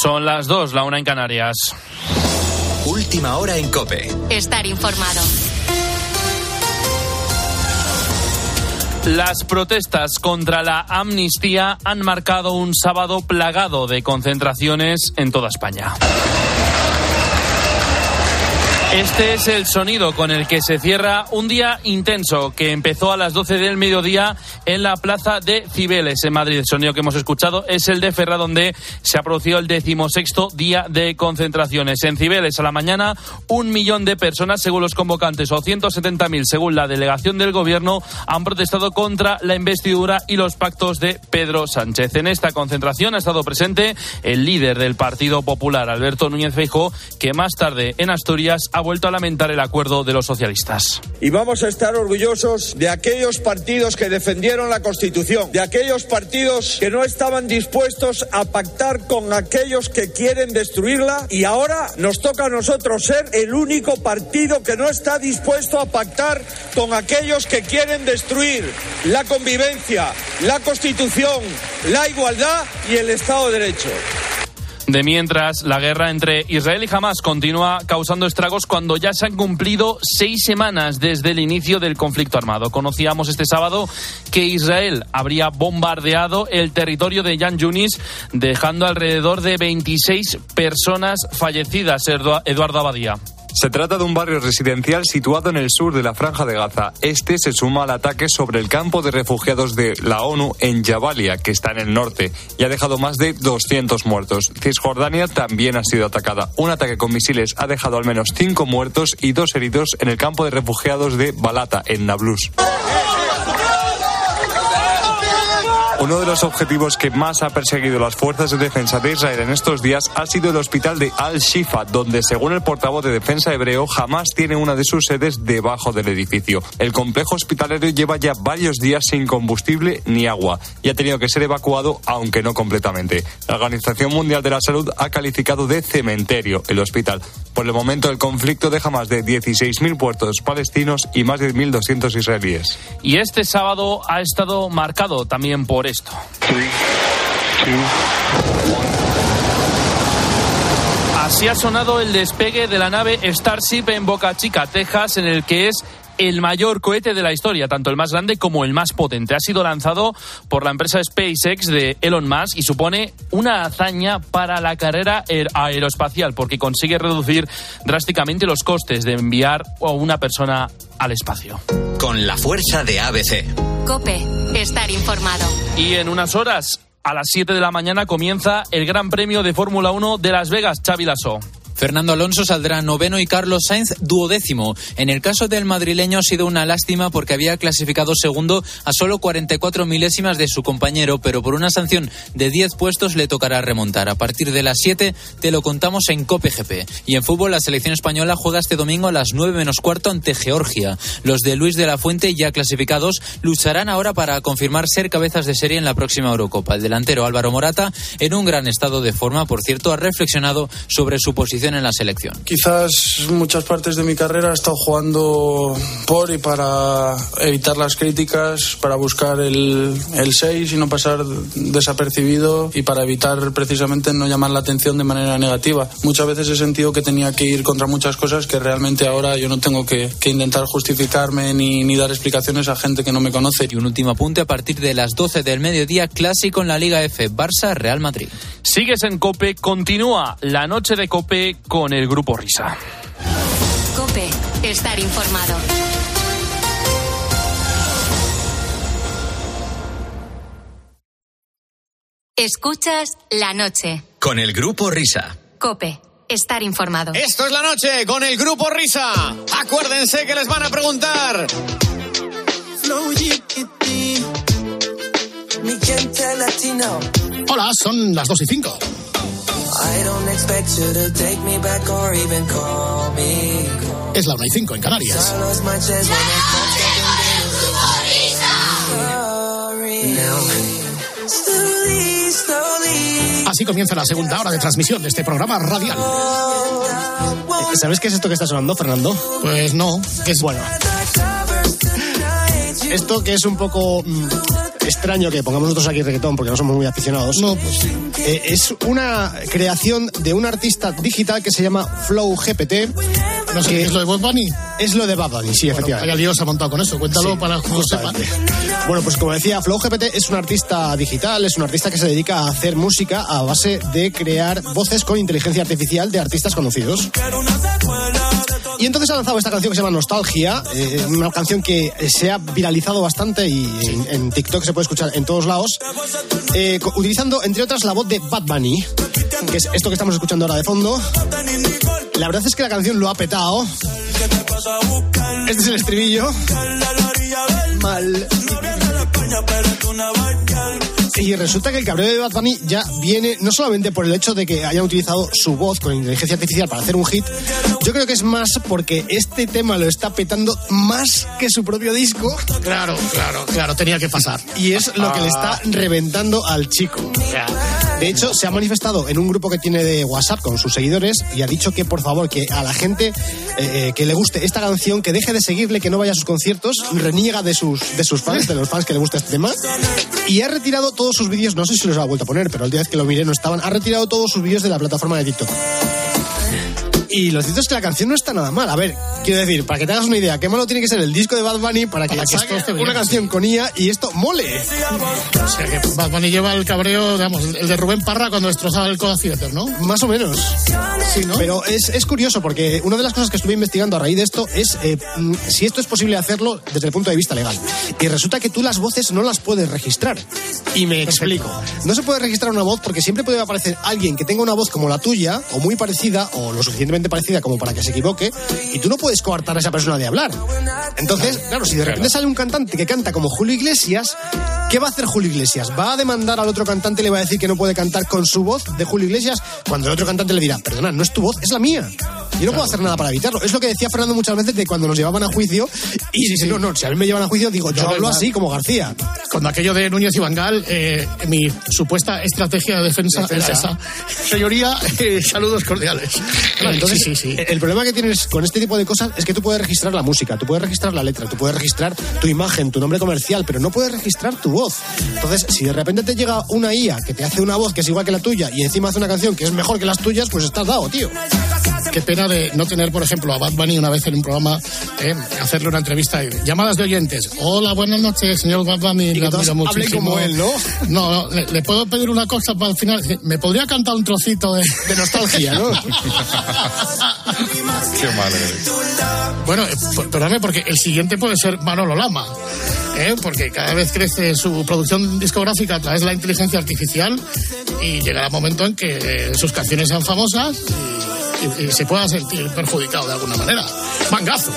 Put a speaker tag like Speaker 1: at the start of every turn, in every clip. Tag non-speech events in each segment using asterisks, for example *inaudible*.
Speaker 1: Son las dos, la una en Canarias.
Speaker 2: Última hora en Cope.
Speaker 3: Estar informado.
Speaker 1: Las protestas contra la amnistía han marcado un sábado plagado de concentraciones en toda España. Este es el sonido con el que se cierra un día intenso que empezó a las 12 del mediodía en la plaza de Cibeles, en Madrid. El sonido que hemos escuchado es el de Ferra, donde se ha producido el decimosexto día de concentraciones. En Cibeles, a la mañana, un millón de personas, según los convocantes, o 170.000, según la delegación del gobierno, han protestado contra la investidura y los pactos de Pedro Sánchez. En esta concentración ha estado presente el líder del Partido Popular, Alberto Núñez Feijóo, que más tarde en Asturias vuelto a lamentar el acuerdo de los socialistas.
Speaker 4: Y vamos a estar orgullosos de aquellos partidos que defendieron la Constitución, de aquellos partidos que no estaban dispuestos a pactar con aquellos que quieren destruirla y ahora nos toca a nosotros ser el único partido que no está dispuesto a pactar con aquellos que quieren destruir la convivencia, la Constitución, la igualdad y el Estado de Derecho.
Speaker 1: De mientras, la guerra entre Israel y Hamas continúa causando estragos cuando ya se han cumplido seis semanas desde el inicio del conflicto armado. Conocíamos este sábado que Israel habría bombardeado el territorio de Yan Yunis, dejando alrededor de 26 personas fallecidas. Eduardo Abadía.
Speaker 5: Se trata de un barrio residencial situado en el sur de la Franja de Gaza. Este se suma al ataque sobre el campo de refugiados de la ONU en Jabalia, que está en el norte, y ha dejado más de 200 muertos. Cisjordania también ha sido atacada. Un ataque con misiles ha dejado al menos cinco muertos y dos heridos en el campo de refugiados de Balata, en Nablus. Uno de los objetivos que más ha perseguido las fuerzas de defensa de Israel en estos días ha sido el hospital de Al-Shifa, donde, según el portavoz de defensa hebreo, jamás tiene una de sus sedes debajo del edificio. El complejo hospitalario lleva ya varios días sin combustible ni agua y ha tenido que ser evacuado, aunque no completamente. La Organización Mundial de la Salud ha calificado de cementerio el hospital. Por el momento, el conflicto deja más de 16.000 puertos palestinos y más de 1.200 israelíes.
Speaker 1: Y este sábado ha estado marcado también por esto. Así ha sonado el despegue de la nave Starship en Boca Chica, Texas, en el que es el mayor cohete de la historia, tanto el más grande como el más potente. Ha sido lanzado por la empresa SpaceX de Elon Musk y supone una hazaña para la carrera aeroespacial porque consigue reducir drásticamente los costes de enviar a una persona al espacio.
Speaker 2: Con la fuerza de ABC.
Speaker 3: Cope, estar informado.
Speaker 1: Y en unas horas, a las 7 de la mañana, comienza el Gran Premio de Fórmula 1 de Las Vegas, Xavi Lasso.
Speaker 6: Fernando Alonso saldrá noveno y Carlos Sainz duodécimo. En el caso del madrileño ha sido una lástima porque había clasificado segundo a solo 44 milésimas de su compañero, pero por una sanción de 10 puestos le tocará remontar. A partir de las 7 te lo contamos en Cope GP. Y en fútbol la selección española juega este domingo a las 9 menos cuarto ante Georgia. Los de Luis de la Fuente ya clasificados lucharán ahora para confirmar ser cabezas de serie en la próxima Eurocopa. El delantero Álvaro Morata, en un gran estado de forma, por cierto, ha reflexionado sobre su posición en la selección.
Speaker 7: Quizás muchas partes de mi carrera he estado jugando por y para evitar las críticas, para buscar el, el 6 y no pasar desapercibido y para evitar precisamente no llamar la atención de manera negativa. Muchas veces he sentido que tenía que ir contra muchas cosas que realmente ahora yo no tengo que, que intentar justificarme ni, ni dar explicaciones a gente que no me conoce.
Speaker 6: Y un último apunte a partir de las 12 del mediodía, clásico en la Liga F, Barça-Real Madrid.
Speaker 1: Sigues en Cope, continúa la noche de Cope con el grupo Risa.
Speaker 3: Cope, estar informado. Escuchas la noche.
Speaker 2: Con el grupo Risa.
Speaker 3: Cope, estar informado.
Speaker 8: Esto es la noche con el grupo Risa. Acuérdense que les van a preguntar. Hola, son las 2 y 5. Es la 1 y 5 en Canarias. Así comienza la segunda hora de transmisión de este programa radial.
Speaker 9: ¿Sabes qué es esto que está sonando, Fernando?
Speaker 8: Pues no.
Speaker 9: Es bueno. Esto que es un poco mm, extraño que pongamos nosotros aquí reggaetón porque no somos muy aficionados.
Speaker 10: No, pues sí.
Speaker 9: Eh, es una creación de un artista digital que se llama Flow GPT.
Speaker 10: No sé,
Speaker 9: que
Speaker 10: ¿es lo de Bob Bunny?
Speaker 9: Es lo de Bad Bunny, sí, efectivamente.
Speaker 10: Vaya lío se ha montado con eso. Cuéntalo
Speaker 9: Sí,
Speaker 10: para que.
Speaker 9: Bueno, pues como decía, Flow GPT es un artista digital, es un artista que se dedica a hacer música a base de crear voces con inteligencia artificial de artistas conocidos. Y entonces ha lanzado esta canción que se llama Nostalgia, eh, una canción que se ha viralizado bastante y en, en TikTok se puede escuchar en todos lados, eh, utilizando entre otras la voz de Bad Bunny, que es esto que estamos escuchando ahora de fondo. La verdad es que la canción lo ha petado. Este es el estribillo. Mal. Y resulta que el cabreo de Bad Bunny ya viene no solamente por el hecho de que hayan utilizado su voz con inteligencia artificial para hacer un hit, yo creo que es más porque este tema lo está petando más que su propio disco
Speaker 10: Claro, claro, claro, tenía que pasar.
Speaker 9: y es lo que le está reventando al chico. De hecho, se ha manifestado en un grupo que tiene de WhatsApp con sus seguidores y ha dicho que por favor, que a la gente eh, que le guste esta canción, que deje de seguirle, que no vaya a sus conciertos, reniega de sus, de sus fans, de los fans que le gusta este tema. Y ha retirado todos sus vídeos, no sé si los ha vuelto a poner, pero el día que lo miré no estaban, ha retirado todos sus vídeos de la plataforma de TikTok. Y lo cierto es que la canción no está nada mal. A ver, quiero decir, para que te hagas una idea, qué malo tiene que ser el disco de Bad Bunny para que
Speaker 10: Para que
Speaker 9: saque
Speaker 10: esto
Speaker 9: una canción con IA y esto mole.
Speaker 10: O sea que Bad Bunny lleva el cabreo, digamos, el de Rubén Parra cuando destrozaba el Coda Theater, ¿no?
Speaker 9: Más o menos.
Speaker 10: Sí, ¿no?
Speaker 9: Pero es, es curioso porque una de las cosas que estuve investigando a raíz de esto es eh, mm, si esto es posible hacerlo desde el punto de vista legal. Y resulta que tú las voces no las puedes registrar. Y me explico. No se puede registrar una voz porque siempre puede aparecer alguien que tenga una voz como la tuya o muy parecida o lo suficientemente parecida como para que se equivoque y tú no puedes coartar a esa persona de hablar. Entonces, claro, si de repente sale un cantante que canta como Julio Iglesias, ¿qué va a hacer Julio Iglesias? ¿Va a demandar al otro cantante y le va a decir que no puede cantar con su voz de Julio Iglesias cuando el otro cantante le dirá, perdona, no es tu voz, es la mía? Yo no puedo hacer nada para evitarlo. Es lo que decía Fernando muchas veces de cuando nos llevaban a juicio y dice, no, no, si a mí me llevan a juicio, digo, yo
Speaker 10: No,
Speaker 9: hablo
Speaker 10: verdad.
Speaker 9: así como García.
Speaker 10: Cuando aquello de Núñez y Vangal, eh, mi supuesta estrategia de defensa,
Speaker 9: Defensa.
Speaker 10: era esa. Señoría, eh, saludos cordiales.
Speaker 9: Claro, entonces,
Speaker 10: sí, sí, sí.
Speaker 9: El problema que tienes con este tipo de cosas es que tú puedes registrar la música, tú puedes registrar la letra, tú puedes registrar tu imagen, tu nombre comercial, pero no puedes registrar tu voz. Entonces, si de repente te llega una IA que te hace una voz que es igual que la tuya y encima hace una canción que es mejor que las tuyas, pues estás dado, tío.
Speaker 10: Qué pena de no tener, por ejemplo, a Bad Bunny una vez en un programa, eh, hacerle una entrevista y llamadas de oyentes. Hola, buenas noches, señor Bad Bunny.
Speaker 9: Y todos como él, ¿no? *laughs*
Speaker 10: No, no, le, le puedo pedir una cosa para el final. ¿Me podría cantar un trocito de,
Speaker 9: De nostalgia, ¿no? *laughs*
Speaker 5: Qué mal eres.
Speaker 10: Bueno, eh, p- perdóname, porque el siguiente puede ser Manolo Lama. ¿eh? Porque cada vez crece su producción discográfica a través de la inteligencia artificial y llegará el momento en que eh, sus canciones sean famosas y, y- y se pueda sentir perjudicado de alguna manera. Mangazo.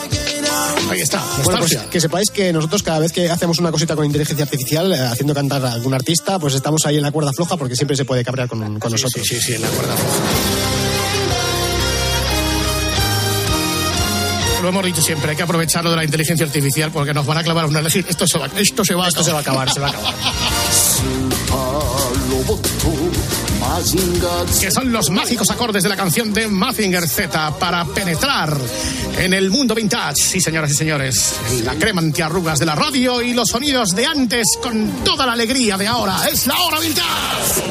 Speaker 10: Ahí está,
Speaker 9: Bueno, pues que sepáis que nosotros cada vez que hacemos una cosita con inteligencia artificial, eh, haciendo cantar a algún artista, pues estamos ahí en la cuerda floja porque siempre se puede cabrear con, con nosotros.
Speaker 10: Sí, sí, sí, en la cuerda floja. Lo hemos dicho siempre, hay que aprovecharlo de la inteligencia artificial porque nos van a clavar una elegir. *laughs* Esto se va, esto se va,
Speaker 9: Esto se va a acabar, se va a acabar. *laughs*
Speaker 10: que son los mágicos acordes de la canción de Mazinger Z para penetrar en el mundo vintage. Sí, señoras y señores, la crema antiarrugas de la radio y los sonidos de antes con toda la alegría de ahora. Es la hora vintage.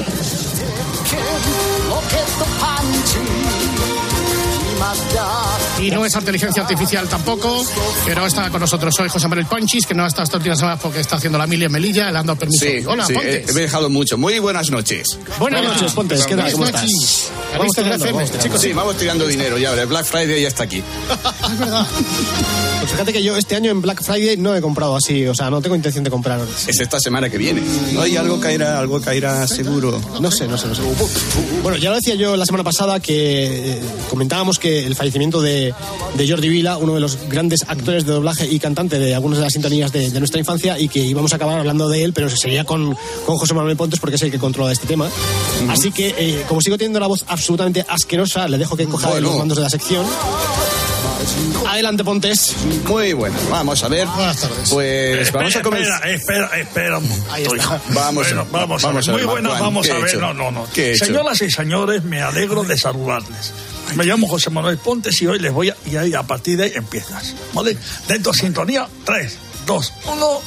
Speaker 10: Y no es inteligencia artificial tampoco, que no está con nosotros hoy José Manuel Ponchis, que no está estas últimas semanas porque está haciendo la mili en Melilla, le dando permiso.
Speaker 11: Sí,
Speaker 10: Hola,
Speaker 11: sí,
Speaker 10: Pontes.
Speaker 11: he, he viajado mucho. Muy buenas noches.
Speaker 9: Buenas noches, Pontes, ¿qué tal? ¿Cómo
Speaker 10: Buenas
Speaker 9: estás?
Speaker 10: noches.
Speaker 9: Vamos tirando,
Speaker 10: FM,
Speaker 9: vamos tirando.
Speaker 10: chico
Speaker 11: Sí, vamos tirando dinero ya. El Black Friday ya está aquí.
Speaker 10: Es verdad.
Speaker 9: Pues fíjate que yo este año en Black Friday no he comprado así, o sea, no tengo intención de comprar.
Speaker 11: Es esta semana que viene. No hay algo caerá, algo caerá seguro.
Speaker 9: No sé, no sé, no sé. Bueno, ya lo decía yo la semana pasada que eh, comentábamos que el fallecimiento de, de Jordi Vila, uno de los grandes actores de doblaje y cantante de algunas de las sintonías de, de nuestra infancia, y que íbamos a acabar hablando de él, pero sería con, con José Manuel Pontes porque es el que controla este tema. Así que, eh, como sigo teniendo la voz absolutamente asquerosa, le dejo que coja
Speaker 11: Bueno.
Speaker 9: los mandos de la sección. Adelante, Pontes.
Speaker 11: Muy bueno. Vamos a ver.
Speaker 10: Buenas tardes.
Speaker 11: Pues vamos a comenzar.
Speaker 12: Espera, espera, espera
Speaker 9: Ahí está.
Speaker 11: Vamos
Speaker 12: Bueno, vamos,
Speaker 11: vamos
Speaker 12: ver.
Speaker 11: a ver,
Speaker 12: Muy buenas,
Speaker 11: Juan,
Speaker 12: vamos
Speaker 11: ¿qué
Speaker 12: a ver. No, no, no. Señoras y señores, me alegro de saludarles. Me llamo José Manuel Pontes y hoy les voy a... Y ahí a partir de ahí empiezas. ¿Vale? Dentro de sintonía, 3, 2, 1...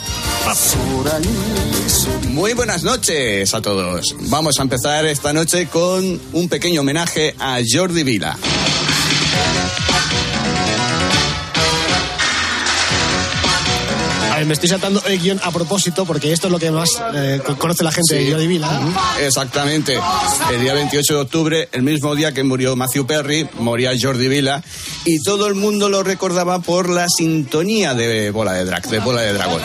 Speaker 11: Muy buenas noches a todos. Vamos a empezar esta noche con un pequeño homenaje a Jordi Vila.
Speaker 9: Ver, me estoy saltando el guion a propósito porque esto es lo que más eh, conoce la gente de Jordi Vila.
Speaker 11: Exactamente. El día 28 de octubre, el mismo día que murió Matthew Perry, moría Jordi Vila y todo el mundo lo recordaba por la sintonía de Bola de Drag, de Bola de Dragón.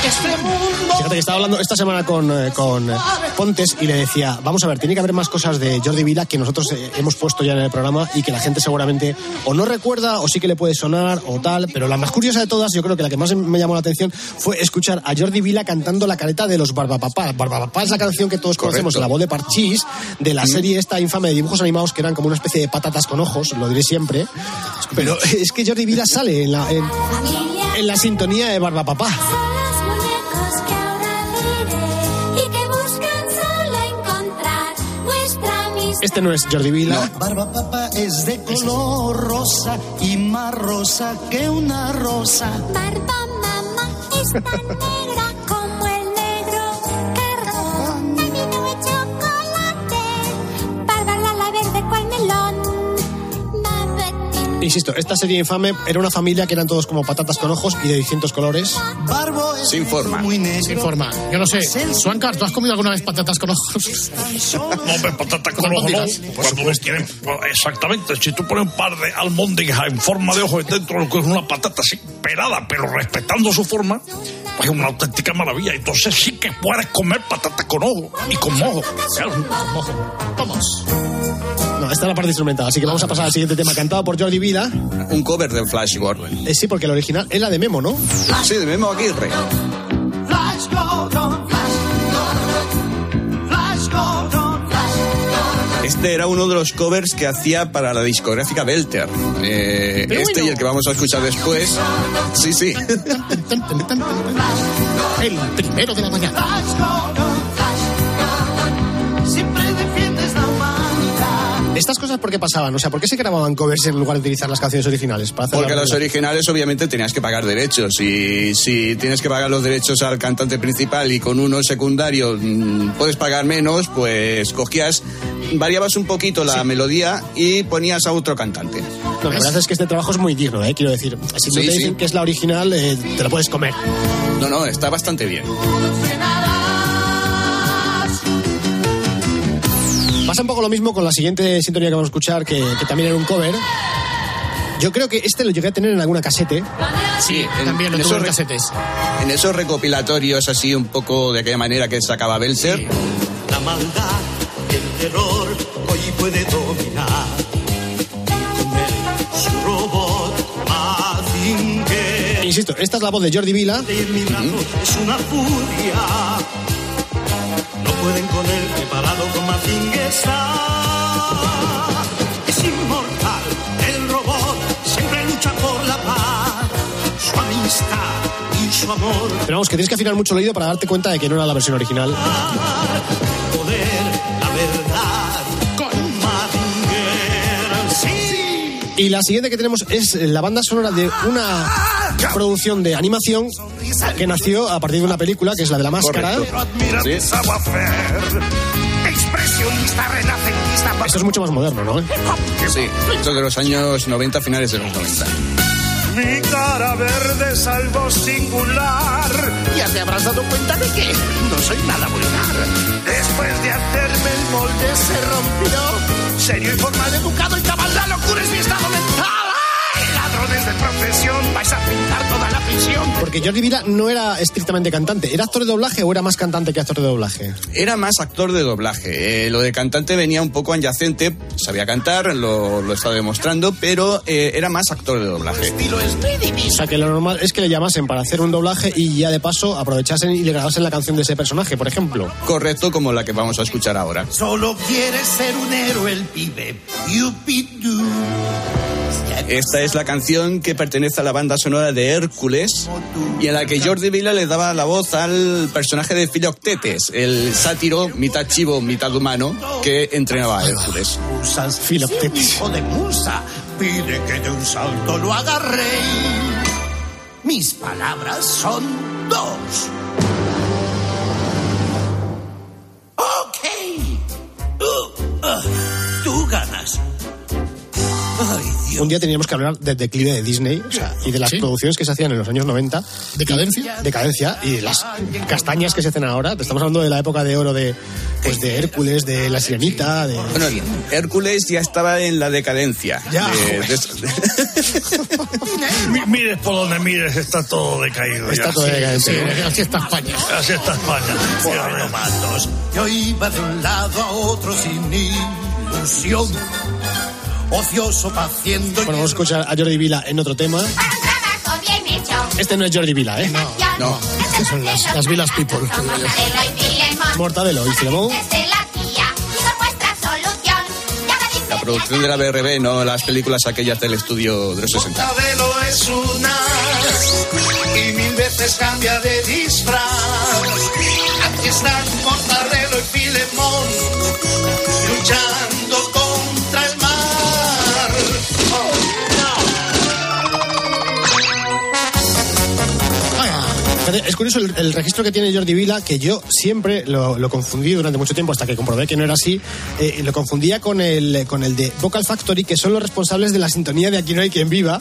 Speaker 9: Fíjate que estaba hablando esta semana con, eh, con eh, Pontes y le decía, vamos a ver, tiene que haber más cosas de Jordi Vila que nosotros eh, hemos puesto ya en el programa y que la gente seguramente o no recuerda o sí que le puede sonar o tal, pero la más curiosa de todas, yo creo que la que más me llamó la atención fue escuchar a Jordi Vila cantando la careta de los Barbapapá. Barbapapá es la canción que todos conocemos, la voz de Parchís, de la serie esta infame de dibujos animados que eran como una especie de patatas con ojos, lo diré siempre, pero es que Jordi Vila sale en la, en, en la sintonía de Barbapapá. Este no es Jordi Vila.
Speaker 13: Barba papá es de color rosa y más rosa que una rosa.
Speaker 14: Barba mamá es tan negra
Speaker 9: Insisto, esta serie infame era una familia que eran todos como patatas con ojos y de distintos colores.
Speaker 13: Barbo es
Speaker 11: Sin forma.
Speaker 10: Sin forma. Yo no sé. Suancar, ¿tú has comido alguna vez patatas con ojos? *laughs*
Speaker 12: No, hombre, patata con
Speaker 10: Con
Speaker 12: ojo no.
Speaker 10: albóndigas.
Speaker 12: Cuando ves tienen, pues, exactamente, si tú pones un par de almóndigas en forma de ojo dentro de lo que es una patata así pelada, pero respetando su forma, pues es una auténtica maravilla. Entonces sí que puedes comer patata con ojo y con mojo. Claro.
Speaker 10: Vamos.
Speaker 9: No, esta es la parte instrumental, así que vamos a pasar al siguiente tema cantado por Jordi Vila.
Speaker 11: Un cover de Flash Gordon.
Speaker 9: Eh, sí, porque el original es la de Memo, ¿no?
Speaker 11: Sí, de Memo Aguirre.
Speaker 13: Flash Gordon, Flash, Flash Gordon, Flash
Speaker 11: Este era uno de los covers que hacía para la discográfica Belter. Eh, este
Speaker 10: bueno.
Speaker 11: y el que vamos a escuchar después. Sí, sí.
Speaker 10: El primero de la mañana.
Speaker 9: Estas cosas, ¿por qué pasaban? O sea, ¿por qué se grababan covers en lugar de utilizar las canciones originales? Para hacer
Speaker 11: Porque los originales obviamente tenías que pagar derechos y si tienes que pagar los derechos al cantante principal y con uno secundario mm, puedes pagar menos, pues cogías, variabas un poquito la melodía y ponías a otro cantante.
Speaker 9: No, la verdad es que este trabajo es muy digno, ¿eh? Quiero decir, si no
Speaker 11: Sí,
Speaker 9: te
Speaker 11: sí.
Speaker 9: dicen que es la original, eh, te la puedes comer.
Speaker 11: No, no, está bastante bien.
Speaker 9: Pasa un poco lo mismo con la siguiente sintonía que vamos a escuchar, que, que también era un cover. Yo creo que este lo llegué a tener en alguna casete.
Speaker 11: Sí, en,
Speaker 10: También lo
Speaker 11: en
Speaker 10: tuve en
Speaker 11: esos,
Speaker 10: casetes.
Speaker 11: en esos recopilatorios así un poco de aquella manera que sacaba Belser.
Speaker 13: La maldad, el terror, hoy puede dominar. Con él, su robot, Mazinger.
Speaker 9: Insisto, esta es la voz de Jordi Vila.
Speaker 13: Mi es una furia. No pueden con él, preparado con Mazinger está. Es inmortal, el robot siempre lucha por la paz. Su amistad y su amor.
Speaker 9: Pero vamos, que tienes que afinar mucho el oído para darte cuenta de que no era la versión original.
Speaker 13: Poder, la verdad. Con Mazinger, sí.
Speaker 9: Y la siguiente que tenemos es la banda sonora de una producción de animación que nació a partir de una película, que es la de la máscara.
Speaker 11: Correcto. Sí.
Speaker 12: Expresionista, renacentista.
Speaker 9: Esto es mucho más moderno, ¿no?
Speaker 11: Sí, esto de los años 90, finales de los 90.
Speaker 12: Mi cara verde es algo singular.
Speaker 10: Ya te habrás dado cuenta de que no soy nada vulgar.
Speaker 12: Después de hacerme el molde se rompió. Serio y formal, educado y cabal, la locura es mi estado mental. Profesión, vais a pintar toda la prisión.
Speaker 9: Porque Jordi Vila no era estrictamente cantante. ¿Era actor de doblaje o era más cantante que actor de doblaje?
Speaker 11: Era más actor de doblaje. Eh, lo de cantante venía un poco adyacente. Sabía cantar, lo, lo estaba demostrando, pero eh, era más actor de doblaje.
Speaker 9: O sea, que lo normal es que le llamasen para hacer un doblaje y ya de paso aprovechasen y le grabasen la canción de ese personaje, por ejemplo.
Speaker 11: Correcto, como la que vamos a escuchar ahora.
Speaker 13: Solo quiere ser un héroe el pibe.
Speaker 11: Esta es la canción que pertenece a la banda sonora de Hércules y en la que Jordi Vila le daba la voz al personaje de Filoctetes, el sátiro mitad chivo, mitad humano que entrenaba a Hércules.
Speaker 9: Filoctetes.
Speaker 13: hijo de musa. Pide que de un salto lo agarré. Mis palabras son dos. Ok. Uh, uh, tú ganas. Ay,
Speaker 9: Un día teníamos que hablar del declive de Disney o sea, y de las producciones que se hacían en los años 90.
Speaker 10: ¿Decadencia?
Speaker 9: Decadencia y de las castañas que se hacen ahora. Te estamos hablando de la época de oro de, pues, de Hércules, de La Sirenita, de...
Speaker 11: Bueno, Hércules ya estaba en la decadencia.
Speaker 9: Ya,
Speaker 11: De- *laughs*
Speaker 12: mires por donde mires, está todo decaído.
Speaker 9: Está
Speaker 12: ya.
Speaker 9: todo decadente.
Speaker 10: Sí, así está España.
Speaker 12: Así está España.
Speaker 13: Bueno. Yo iba de un lado a otro sin ilusión. Ocioso paciendo.
Speaker 9: Bueno, vamos a escuchar a Jordi Vila en otro tema. Este no es Jordi Vila, ¿eh?
Speaker 11: No.
Speaker 10: Estas son las, las Vilas People.
Speaker 14: Mortadelo y Filemón.
Speaker 9: Mortadelo y Filemón.
Speaker 14: Desde la
Speaker 11: producción de la BRB, no las películas aquellas del estudio de los 60.
Speaker 13: Mortadelo es un as y mil veces cambia de disfraz. Aquí están Mortadelo y Filemón luchando
Speaker 9: Fíjate, Es curioso el, el registro que tiene Jordi Vila, que yo siempre lo, lo confundí durante mucho tiempo hasta que comprobé que no era así. eh, lo confundía con el, con el de Vocal Factory, que son los responsables de la sintonía de Aquí no hay quien viva.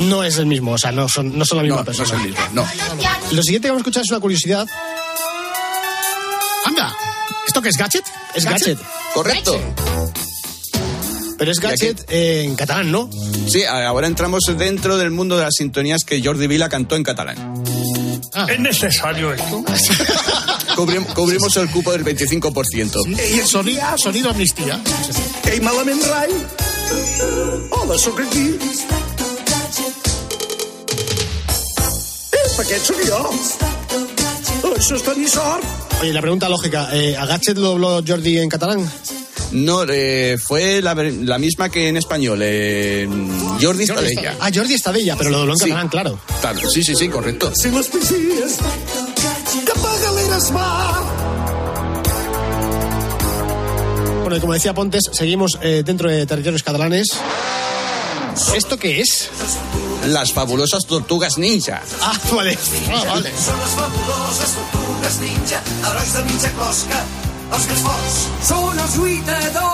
Speaker 9: No es el mismo, o sea, no son, no son la misma
Speaker 11: No, no es
Speaker 9: persona.
Speaker 11: el mismo, no.
Speaker 9: Lo siguiente que vamos a escuchar es una curiosidad.
Speaker 10: Anda, ¿esto qué es Gadget?
Speaker 9: Es Gadget.
Speaker 11: Correcto.
Speaker 9: Pero es Gadget eh, en catalán, ¿no?
Speaker 11: Sí, ahora entramos dentro del mundo de las sintonías que Jordi Vila cantó en catalán.
Speaker 12: ¿Es necesario esto? *laughs*
Speaker 11: Cubrim- cubrimos el cupo del 25%.
Speaker 10: Y el sonido, sonido amnistía.
Speaker 13: Ei, malament rai. Hola, sóc aquí. Eh, aquest sóc jo. Això és tenir sort.
Speaker 9: Oye, la pregunta lógica, eh, ¿a Gadget lo habló Jordi en catalán?
Speaker 11: No, eh, fue la, la misma que en español. eh, Jordi Estadella.
Speaker 9: Ah, Jordi Estadella, pero lo dobló en
Speaker 11: Sí.
Speaker 9: catalán, claro.
Speaker 11: Claro, sí, sí, sí, correcto.
Speaker 13: Si.
Speaker 9: Bueno, y como decía Pontes, seguimos eh, dentro de territorios catalanes. ¿Esto qué es?
Speaker 11: Las fabulosas tortugas ninja.
Speaker 9: Ah, vale.
Speaker 10: Ah, vale.
Speaker 13: Són les fabuloses tortugues ninja, de mitja closca,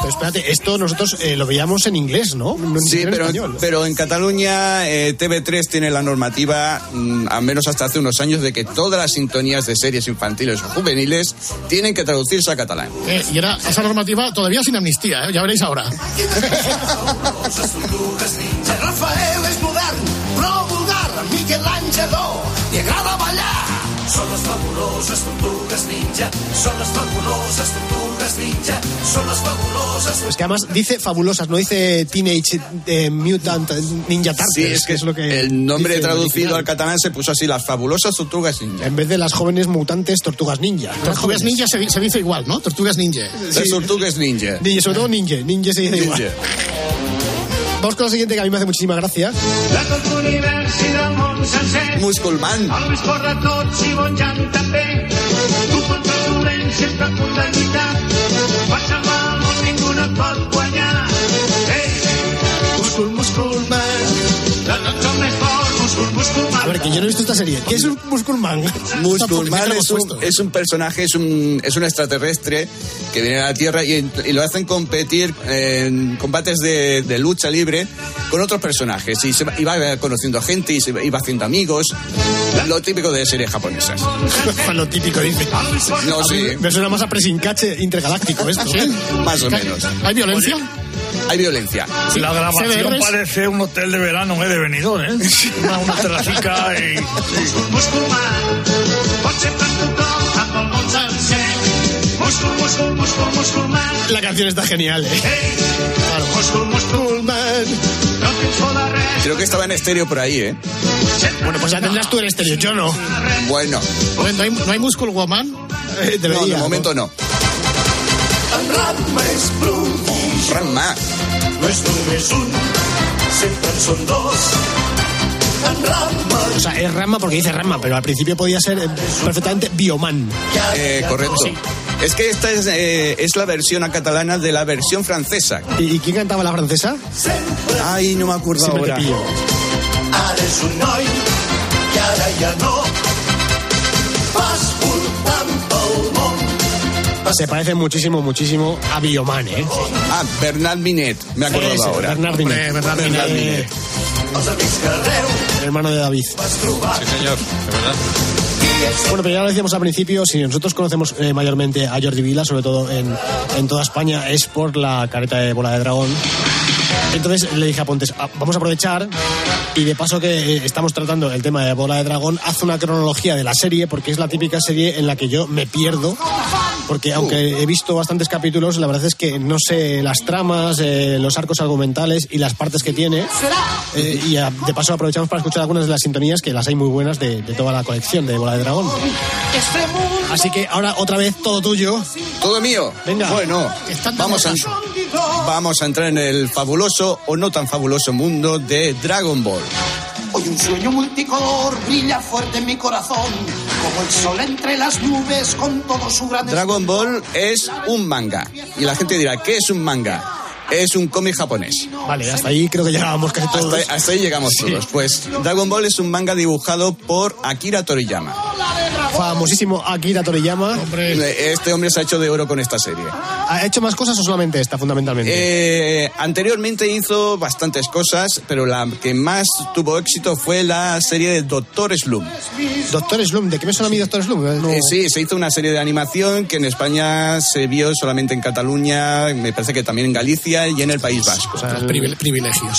Speaker 9: Pero espérate, esto nosotros eh, lo veíamos en inglés, ¿no?
Speaker 11: Sí,
Speaker 9: en
Speaker 11: pero,
Speaker 9: español.
Speaker 11: pero en Cataluña eh, TV3 tiene la normativa, mm, al menos hasta hace unos años, de que todas las sintonías de series infantiles o juveniles tienen que traducirse a catalán.
Speaker 10: Eh, y era esa normativa todavía sin amnistía, ¿eh? ya veréis ahora. *laughs*
Speaker 13: Rafael és modern, però Són les fabuloses tortugues ninja. Són les fabuloses tortugues ninja. Són les fabuloses
Speaker 9: Es que además dice fabulosas, no dice Teenage eh, Mutant Ninja Turtles.
Speaker 11: Sí, es que,
Speaker 9: es lo que
Speaker 11: el nombre traducido al catalán se puso así, las fabulosas tortugas ninja.
Speaker 9: En vez de las jóvenes mutantes tortugas ninja.
Speaker 10: Tortugas ninja se, se dice igual, ¿no? Tortugas ninja.
Speaker 11: Las tortugas ninja.
Speaker 9: Ninja, sobre todo ninja. Ninja se dice igual.
Speaker 11: Ninja.
Speaker 9: Vamos con la siguiente que a mí me hace muchísima gracia.
Speaker 13: De món sencer.
Speaker 11: Musculman.
Speaker 13: El més fort de tots i bon Jan també. Tu contra el dolent sempre a punt de lluitar. Per salvar el món ningú no et pot
Speaker 9: A ver, que yo no he visto esta serie. ¿Qué es un Musculman?
Speaker 11: Musculman es un, es un personaje, es un, es un extraterrestre que viene a la Tierra y, y lo hacen competir en combates de, de lucha libre con otros personajes. Y, se va, y va conociendo a gente y se va, y va haciendo amigos. Lo típico de series japonesas. *laughs*
Speaker 9: Lo típico, dice.
Speaker 11: No, sí.
Speaker 9: Me suena más a Presincache intergaláctico esto. ¿eh?
Speaker 11: Más o menos.
Speaker 10: ¿Hay violencia?
Speaker 11: Hay violencia.
Speaker 12: La grabación parece un hotel de verano, ¿eh? De Benidorm, ¿eh? Una, una terracica y...
Speaker 9: La canción está genial, ¿eh?
Speaker 11: Creo que estaba en estéreo por ahí, ¿eh?
Speaker 9: Bueno, pues la tendrás tú en estéreo, yo no.
Speaker 11: Bueno,
Speaker 10: ¿No hay, no hay Muscle Woman?
Speaker 9: Eh,
Speaker 11: no, de momento no.
Speaker 13: Ranma. no és només un, sempre en són dos.
Speaker 9: O sea, es Rama porque dice Rama, pero al principio podía ser eh, perfectamente Bioman.
Speaker 11: Eh, correcto. Es que esta es, eh, es la versión a catalana de la versión francesa.
Speaker 9: ¿Y, y quién cantaba la francesa?
Speaker 11: Ay, no me acuerdo
Speaker 9: Siempre te
Speaker 11: ahora.
Speaker 9: pillo.
Speaker 13: un noi ara ja no. Vas.
Speaker 9: Se parece muchísimo, muchísimo a Bioman, ¿eh?
Speaker 11: Ah, Bernard Minet, me he acordado
Speaker 9: Ese,
Speaker 11: ahora.
Speaker 9: Bernard Minet.
Speaker 10: Bernard
Speaker 11: Bernard
Speaker 9: Minet.
Speaker 11: Minet.
Speaker 9: El hermano de David.
Speaker 1: Sí, señor, de verdad.
Speaker 9: Bueno, pero ya lo decíamos al principio, si nosotros conocemos eh, mayormente a Jordi Vila, sobre todo en, en toda España, es por la careta de bola de dragón. Entonces le dije a Pontes, "Ah, vamos a aprovechar y de paso que eh, estamos tratando el tema de bola de dragón, haz una cronología de la serie, porque es la típica serie en la que yo me pierdo, porque aunque he visto bastantes capítulos, la verdad es que no sé las tramas, eh, los arcos argumentales y las partes que tiene. Eh, y de paso aprovechamos para escuchar algunas de las sintonías, que las hay muy buenas de, de toda la colección de bola de dragón. Así que ahora otra vez todo tuyo.
Speaker 11: Todo mío.
Speaker 9: Venga.
Speaker 11: Bueno, vamos a, vamos a entrar en el fabuloso o no tan fabuloso mundo de Dragon Ball.
Speaker 13: Hoy un sueño multicolor brilla fuerte en mi corazón, como el sol entre las nubes con todo su gran
Speaker 11: Dragon Ball es un manga. Y la gente dirá, ¿qué es un manga? Es un cómic japonés.
Speaker 9: Vale, hasta ahí creo que llegábamos casi todos.
Speaker 11: Hasta, hasta ahí llegamos
Speaker 9: Sí.
Speaker 11: todos. Pues Dragon Ball es un manga dibujado por Akira Toriyama.
Speaker 9: Famosísimo Akira Toriyama.
Speaker 11: Este hombre se ha hecho de oro con esta serie.
Speaker 9: ¿Ha hecho más cosas o solamente esta, fundamentalmente?
Speaker 11: Eh, anteriormente hizo bastantes cosas, pero la que más tuvo éxito fue la serie de Doctor Slum.
Speaker 9: Doctor Slum, ¿de qué me suena a mí Doctor Slum? Eh, no-
Speaker 11: Eh, sí, se hizo una serie de animación que en España se vio solamente en Cataluña, me parece que también en Galicia y en el País Vasco.
Speaker 10: Privile- privilegios.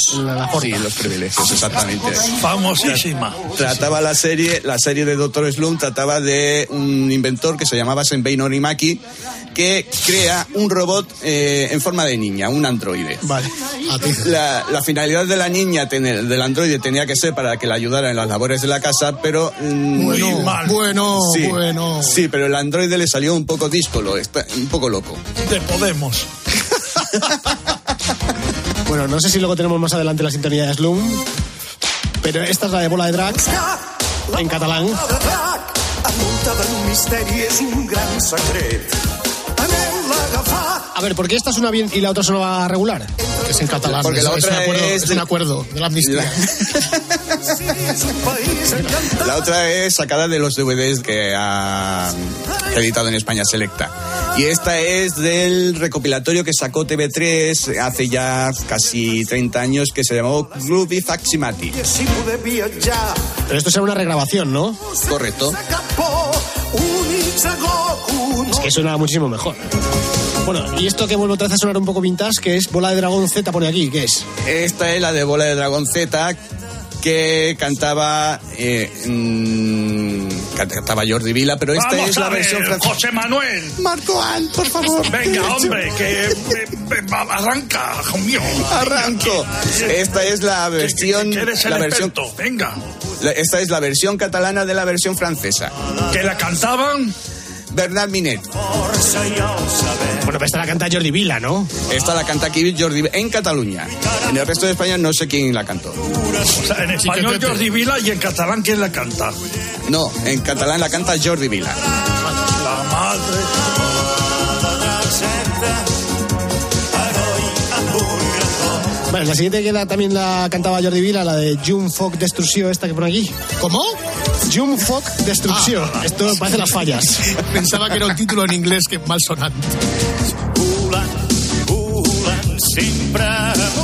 Speaker 11: sí, los privilegios, exactamente.
Speaker 12: Famosísima.
Speaker 11: Trataba la serie, la serie de Doctor Slum trataba de un inventor que se llamaba Senbei Norimaki que crea un robot eh, en forma de niña, un androide.
Speaker 9: Vale.
Speaker 11: La, la finalidad de la niña, tener- del androide, tenía que ser para que la ayudara en las labores de la casa, pero... mm,
Speaker 10: Bueno, bueno,
Speaker 11: sí,
Speaker 10: bueno.
Speaker 11: Sí, pero el androide le salió un poco díscolo, está- un poco loco.
Speaker 12: De Podemos. *laughs*
Speaker 9: Bueno, no sé si luego tenemos más adelante la sintonía de Slum, pero esta es la de bola de drag en catalán.
Speaker 13: Misteri és un gran secret. Anem-la a agafar.
Speaker 9: A ver, ¿por qué esta suena bien y la otra suena regular?
Speaker 10: Es en catalán.
Speaker 11: Porque la
Speaker 10: es, es
Speaker 11: otra
Speaker 10: un acuerdo,
Speaker 11: es
Speaker 10: es
Speaker 11: de-
Speaker 10: un acuerdo de la amnistía. *laughs*
Speaker 11: La otra es sacada de los DVDs que ha editado en España Selecta. Y esta es del recopilatorio que sacó TV3 hace ya casi 30 años que se llamó Groovy Faximati.
Speaker 9: Pero esto será una regrabación, ¿no?
Speaker 11: Correcto.
Speaker 9: Es que suena muchísimo mejor. Bueno, y esto que vuelvo otra vez a sonar un poco vintage, que es bola de dragón Z, pone aquí, ¿qué es?
Speaker 11: Esta es la de Bola de Dragón Z que cantaba eh, mm, cantaba Jordi Vila, pero esta
Speaker 12: Vamos
Speaker 11: es la
Speaker 12: ver,
Speaker 11: versión francesa.
Speaker 12: José Manuel.
Speaker 9: Marco Al, por favor.
Speaker 12: Venga, *laughs* hombre, que eh, eh, arranca, hijo mío.
Speaker 11: Arranco. Esta es la versión
Speaker 12: Que eres el
Speaker 11: la versión
Speaker 12: experto. Venga.
Speaker 11: Esta es la versión catalana de la versión francesa.
Speaker 12: Que la cantaban
Speaker 11: Bernard Minet.
Speaker 9: Bueno, pero esta la canta Jordi Vila, ¿no?
Speaker 11: Esta la canta aquí Jordi en Cataluña. En el resto de España no sé quién la cantó.
Speaker 12: o sea, en español. Jordi Vila y en catalán quién la canta.
Speaker 11: No, en catalán la canta Jordi Vila.
Speaker 12: La madre.
Speaker 9: Vale, la siguiente que la- también la cantaba Jordi Vila, la de Jum Foc Destrucció, esta que pone aquí.
Speaker 10: ¿Cómo?
Speaker 9: Jum Foc Destrucció. Esto parece las fallas. *laughs*
Speaker 10: Pensaba que era un título en inglés que mal sonante.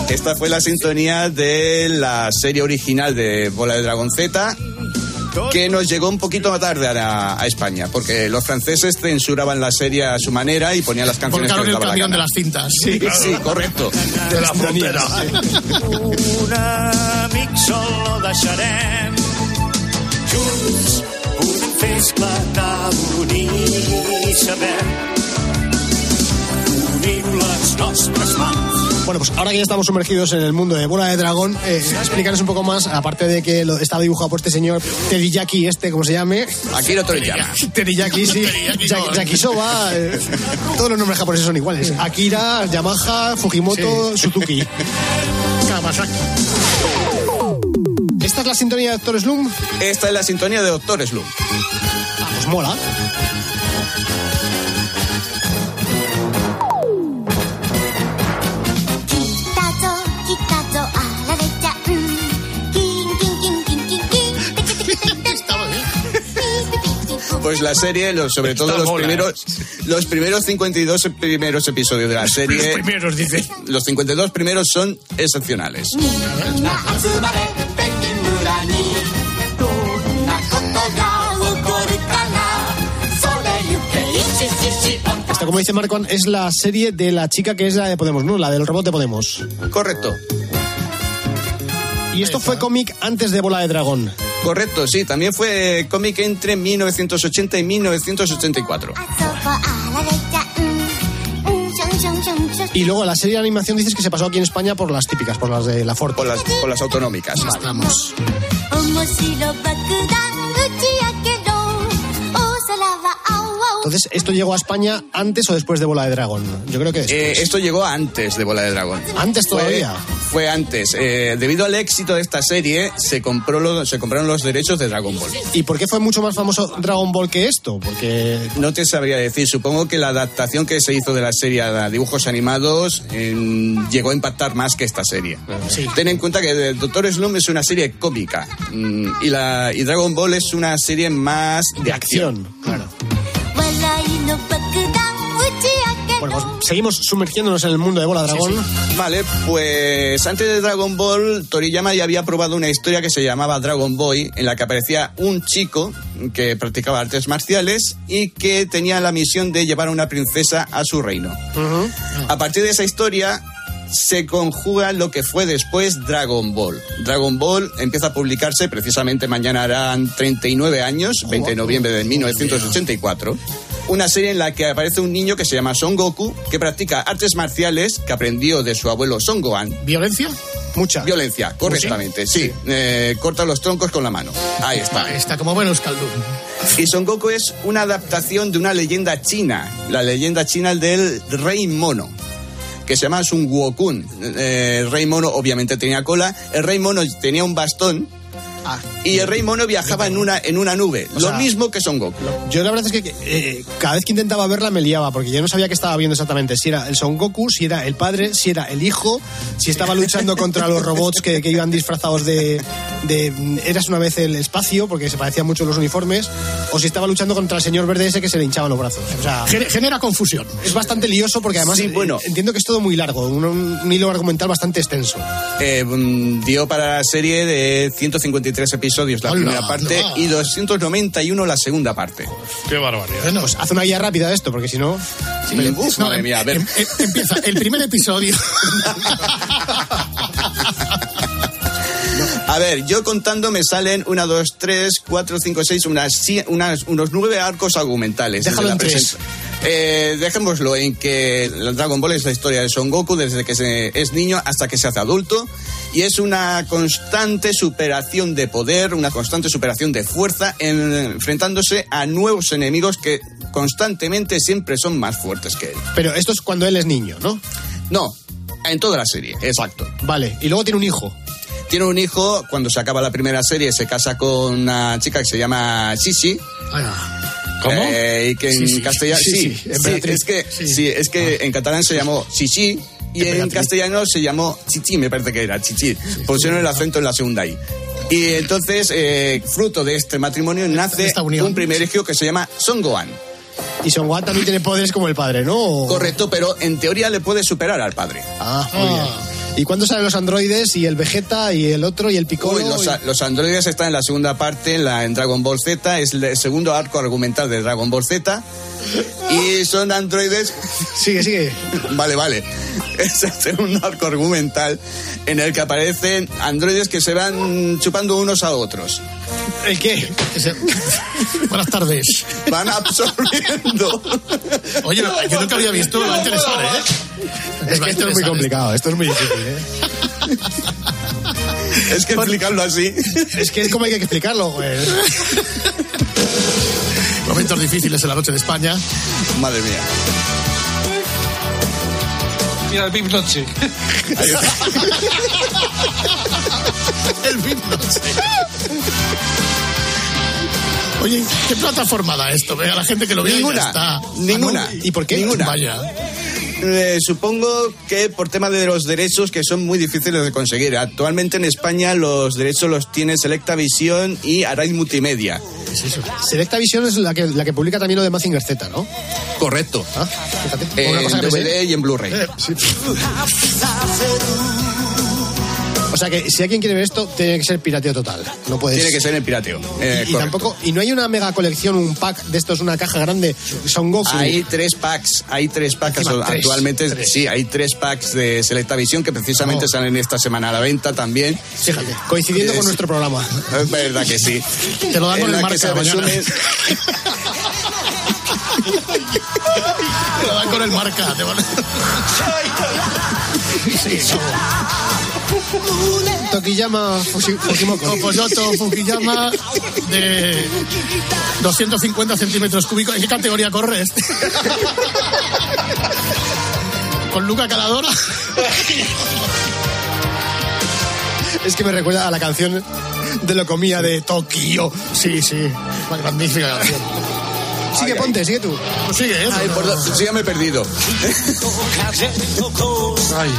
Speaker 11: Esta fue la sintonía de la serie original de Bola de Dragón Z que nos llegó un poquito más tarde a, a España, porque los franceses censuraban la serie a su manera y ponían las canciones que
Speaker 10: Volcaron
Speaker 11: les
Speaker 10: el
Speaker 11: daba la
Speaker 10: camión de
Speaker 11: gana.
Speaker 10: las cintas.
Speaker 11: Sí, sí, correcto.
Speaker 12: De la frontera.
Speaker 13: Un amic sol no deixarem. Junts podem fer esclatar l'unir saber. Unim les nostres mans.
Speaker 9: Bueno, pues ahora que ya estamos sumergidos en el mundo de Bola de Dragón, eh, explícanos un poco más, aparte de que lo, está dibujado por este señor Teriyaki, este, como se llame.
Speaker 11: Akira Toriyama.
Speaker 9: Teriyaki, sí.
Speaker 10: Teriyaki,
Speaker 9: Ya-
Speaker 10: no.
Speaker 9: Yakisoba. eh, todos los nombres japoneses son iguales. Akira, Yamaha, Fujimoto, Suzuki.
Speaker 10: Kawasaki.
Speaker 9: ¿Esta es la sintonía de Doctor Slum?
Speaker 11: Esta es la sintonía de Doctor Slum.
Speaker 9: Ah, pues mola.
Speaker 11: pues la serie, los, sobre todo
Speaker 12: ¿eh?
Speaker 11: los primeros, los primeros 52 primeros episodios de la serie.
Speaker 12: Los primeros, dice.
Speaker 11: Los 52 primeros son excepcionales.
Speaker 9: Esta, como dice Marco, es la serie de la chica que es la de Podemos, ¿no? La del robot de Podemos.
Speaker 11: Correcto.
Speaker 9: Y esto fue cómic antes de Bola de Dragón.
Speaker 11: Correcto, sí, también fue cómic entre 1980 y 1984.
Speaker 9: Y luego la serie de animación dices que se pasó aquí en España por las típicas, por las de la Ford.
Speaker 11: Por las, por las autonómicas.
Speaker 14: Vale.
Speaker 9: Entonces, ¿esto llegó a España antes o después de Bola de Dragón? Yo creo que después.
Speaker 11: Eh, esto llegó antes de Bola de Dragón.
Speaker 9: ¿Antes todavía?
Speaker 11: Fue, antes. Eh, debido al éxito de esta serie, se, compró lo- se compraron los derechos de Dragon Ball.
Speaker 9: ¿Y por qué fue mucho más famoso Dragon Ball que esto? Porque
Speaker 11: No te sabría decir, supongo que la adaptación que se hizo de la serie a dibujos animados eh, llegó a impactar más que esta serie. Ten en cuenta que Doctor Slump es una serie cómica mm, y, la, y Dragon Ball es una serie más de acción.
Speaker 9: claro. Bueno, pues seguimos sumergiéndonos en el mundo de Bola Dragón.
Speaker 11: Vale, pues antes de Dragon Ball, Toriyama ya había probado una historia que se llamaba Dragon Boy, en la que aparecía un chico que practicaba artes marciales y que tenía la misión de llevar a una princesa a su reino. A partir de esa historia se conjuga lo que fue después Dragon Ball. Dragon Ball empieza a publicarse, precisamente mañana harán 39 años, 20 de noviembre de 1984. Una serie en la que aparece un niño que se llama Son Goku, que practica artes marciales que aprendió de su abuelo Son Gohan.
Speaker 10: ¿Violencia?
Speaker 9: Mucha.
Speaker 11: Violencia, correctamente, sí. Eh, corta los troncos con la mano. Ahí está.
Speaker 10: Está como bueno Euskaldun.
Speaker 11: Y Son Goku es una adaptación de una leyenda china, la leyenda china del Rey Mono, que se llama Sun Wukong. Eh, el Rey Mono obviamente tenía cola, el Rey Mono tenía un bastón y el Rey Mono viajaba en una, en una nube,
Speaker 9: O
Speaker 11: lo
Speaker 9: sea,
Speaker 11: mismo que Son Goku.
Speaker 9: Yo la verdad es que eh, cada vez que intentaba verla me liaba, porque yo no sabía qué estaba viendo exactamente. Si era el Son Goku, si era el padre, si era el hijo, si estaba luchando contra los robots que, que iban disfrazados de, de, Eras una vez el espacio, porque se parecían mucho los uniformes, o si estaba luchando contra el señor verde ese que se le hinchaban los brazos. O sea,
Speaker 10: Gener- Genera confusión.
Speaker 9: es bastante lioso porque además
Speaker 11: Sí, bueno.
Speaker 9: eh, entiendo que es todo muy largo, un, un hilo argumental bastante extenso.
Speaker 11: Eh, mm, dio para la serie de 153 episodios la
Speaker 10: Hola,
Speaker 11: primera parte
Speaker 10: no.
Speaker 11: y 291 la segunda parte.
Speaker 12: Qué barbaridad.
Speaker 10: Bueno,
Speaker 9: Pues haz una guía rápida de esto, porque si no...
Speaker 11: Uf,
Speaker 10: no,
Speaker 11: madre mía, a ver.
Speaker 10: em- em- empieza el primer episodio. *laughs*
Speaker 11: A ver, yo contando me salen una, dos, tres, cuatro, cinco, seis, unas, sie- unas- unos nueve arcos argumentales.
Speaker 9: Déjalo en tres.
Speaker 11: Eh, dejémoslo en que el Dragon Ball es la historia de Son Goku desde que se- es niño hasta que se hace adulto y es una constante superación de poder, una constante superación de fuerza en- enfrentándose a nuevos enemigos que constantemente siempre son más fuertes que él.
Speaker 9: Pero esto es cuando él es niño, ¿no?
Speaker 11: No, en toda la serie, exacto.
Speaker 9: Vale, y luego tiene un hijo.
Speaker 11: Tiene un hijo, cuando se acaba la primera serie se casa con una chica que se llama Sisi.
Speaker 10: ¿Cómo?
Speaker 11: Eh, y que en
Speaker 10: Sí, sí.
Speaker 11: castellano
Speaker 10: Sí,
Speaker 11: sí,
Speaker 10: sí,
Speaker 11: sí,
Speaker 10: emperatriz.
Speaker 11: es que
Speaker 10: Sí.
Speaker 11: sí, es que
Speaker 9: Ah.
Speaker 11: en catalán se llamó Sisi y en castellano se llamó Chichi, me parece que era Chichi. Pusieron el acento en la segunda I. Y entonces, eh, fruto de este matrimonio, nace
Speaker 10: esta unión.
Speaker 11: un primer hijo que se llama Son Gohan.
Speaker 9: Y Son Gohan también tiene poderes como el padre, ¿no?
Speaker 11: Correcto, pero en teoría le puede superar al padre.
Speaker 9: Ah, muy bien. ¿Y cuándo salen los androides y el Vegeta y el otro y el Piccolo?
Speaker 11: Uy, los,
Speaker 9: y-
Speaker 11: los androides están en la segunda parte, en, la, en Dragon Ball Z, es el segundo arco argumental de Dragon Ball Z. Y son androides.
Speaker 9: Sigue, sigue. *laughs*
Speaker 11: Vale, vale. Es el segundo arco argumental en el que aparecen androides que se van chupando unos a otros.
Speaker 9: ¿El qué?
Speaker 10: Ese- Buenas tardes.
Speaker 11: Van absorbiendo.
Speaker 10: Oye, no, yo nunca había visto, me va a interesar, ¿eh?
Speaker 9: Es que esto es muy complicado, esto es muy difícil, ¿eh?
Speaker 11: Es que explicarlo así.
Speaker 9: Es que es como hay que explicarlo, güey.
Speaker 10: Momentos difíciles en la noche de España.
Speaker 11: Madre mía.
Speaker 12: Mira el Big Noche. *laughs*
Speaker 10: El Big Noche. Oye, ¿qué plataforma da esto? Vea la gente que lo vea y ya
Speaker 11: Ninguna.
Speaker 10: está.
Speaker 11: Ninguna.
Speaker 10: Ah, ¿no?
Speaker 9: ¿Y por qué?
Speaker 11: Ninguna.
Speaker 10: Vaya.
Speaker 11: Eh, supongo que por tema de los derechos que son muy difíciles de conseguir. Actualmente en España los derechos los tiene Selecta Visión y Array Multimedia.
Speaker 9: Selecta Visión es la que, la que publica también lo de Mazinger Z, ¿no?
Speaker 11: Correcto.
Speaker 9: Ah, fíjate.
Speaker 11: En
Speaker 9: Una cosa que me sé.
Speaker 11: DVD y en Blu-ray.
Speaker 9: Eh, sí. *laughs* O sea que si alguien quiere ver esto, tiene que ser pirateo total. No puedes.
Speaker 11: Tiene que ser en pirateo. Eh,
Speaker 9: y, y
Speaker 11: correcto.
Speaker 9: tampoco. Y no hay una mega colección, un pack de estos, una caja grande. Son Goku.
Speaker 11: Hay tres packs, hay tres packs
Speaker 9: Encima,
Speaker 11: actualmente.
Speaker 9: tres.
Speaker 11: Sí, hay tres packs de Selecta Visión que precisamente
Speaker 9: Oh.
Speaker 11: salen esta semana a la venta también.
Speaker 9: Fíjate, coincidiendo
Speaker 11: Eh,
Speaker 9: con nuestro programa.
Speaker 11: Es verdad que sí.
Speaker 10: Te lo dan con el marca
Speaker 11: resumen- *laughs*
Speaker 10: Te lo dan con el marca. Te van... *laughs* Sí,
Speaker 9: Tokiyama Fujimoto.
Speaker 10: Kopoyoto Fukuyama de 250 centímetros cúbicos. ¿En qué categoría corre este? Con Luca Caladora.
Speaker 9: Es que me recuerda a la canción de lo comía de Tokio.
Speaker 10: Sí, sí. Magnífica canción.
Speaker 9: Sigue, ponte, sigue tú.
Speaker 10: Pues sigue, ¿eh?
Speaker 11: Ay, por do- sí, ya me he perdido.
Speaker 10: Ay.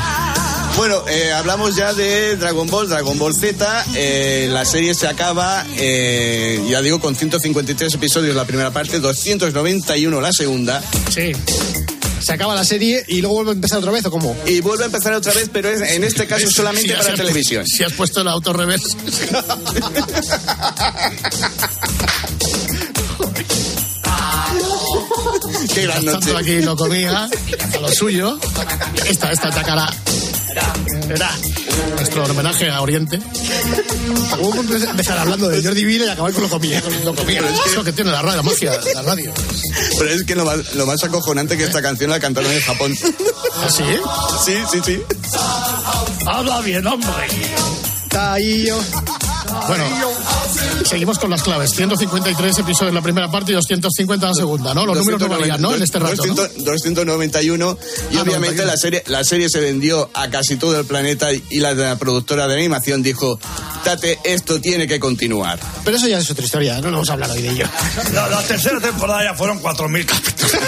Speaker 11: Bueno, eh, hablamos ya de Dragon Ball, Dragon Ball Z. eh, la serie se acaba, eh, ya digo, con 153 episodios la primera parte, 291 la segunda.
Speaker 10: Sí.
Speaker 9: Se acaba la serie y luego vuelve a empezar otra vez, ¿o cómo?
Speaker 11: Y vuelve a empezar otra vez, pero es, en este caso solamente para
Speaker 10: has-
Speaker 11: televisión.
Speaker 10: Si has puesto el auto revés.
Speaker 11: Qué gran noche.
Speaker 10: Tanto aquí lo comía, a lo suyo. Esta, esta atacará. Verá. Nuestro homenaje a Oriente.
Speaker 9: ¿Cómo puedes empezar hablando de Jordi Vila y acabar con lo comía?
Speaker 10: Lo comía. Es lo que tiene la radio, la magia, la radio.
Speaker 11: Pero es que lo más, lo más acojonante que esta canción la cantaron en Japón.
Speaker 10: ¿Ah, sí?
Speaker 11: Sí, sí, sí.
Speaker 12: Habla bien, hombre.
Speaker 9: Taio.
Speaker 10: Bueno, seguimos con las claves. 153 episodios en la primera parte y 250 en la segunda, ¿no? Los números no varían, ¿no? En este rato. ¿no?
Speaker 11: 200 291 y
Speaker 10: Ah,
Speaker 11: obviamente
Speaker 10: 91.
Speaker 11: la serie la serie se vendió a casi todo el planeta y la, la productora de animación dijo Tate esto tiene que continuar
Speaker 9: Pero eso ya es otra historia, no vamos a hablar hoy de ello. *laughs*
Speaker 12: La, la tercera temporada ya fueron 4.000 capítulos. *laughs*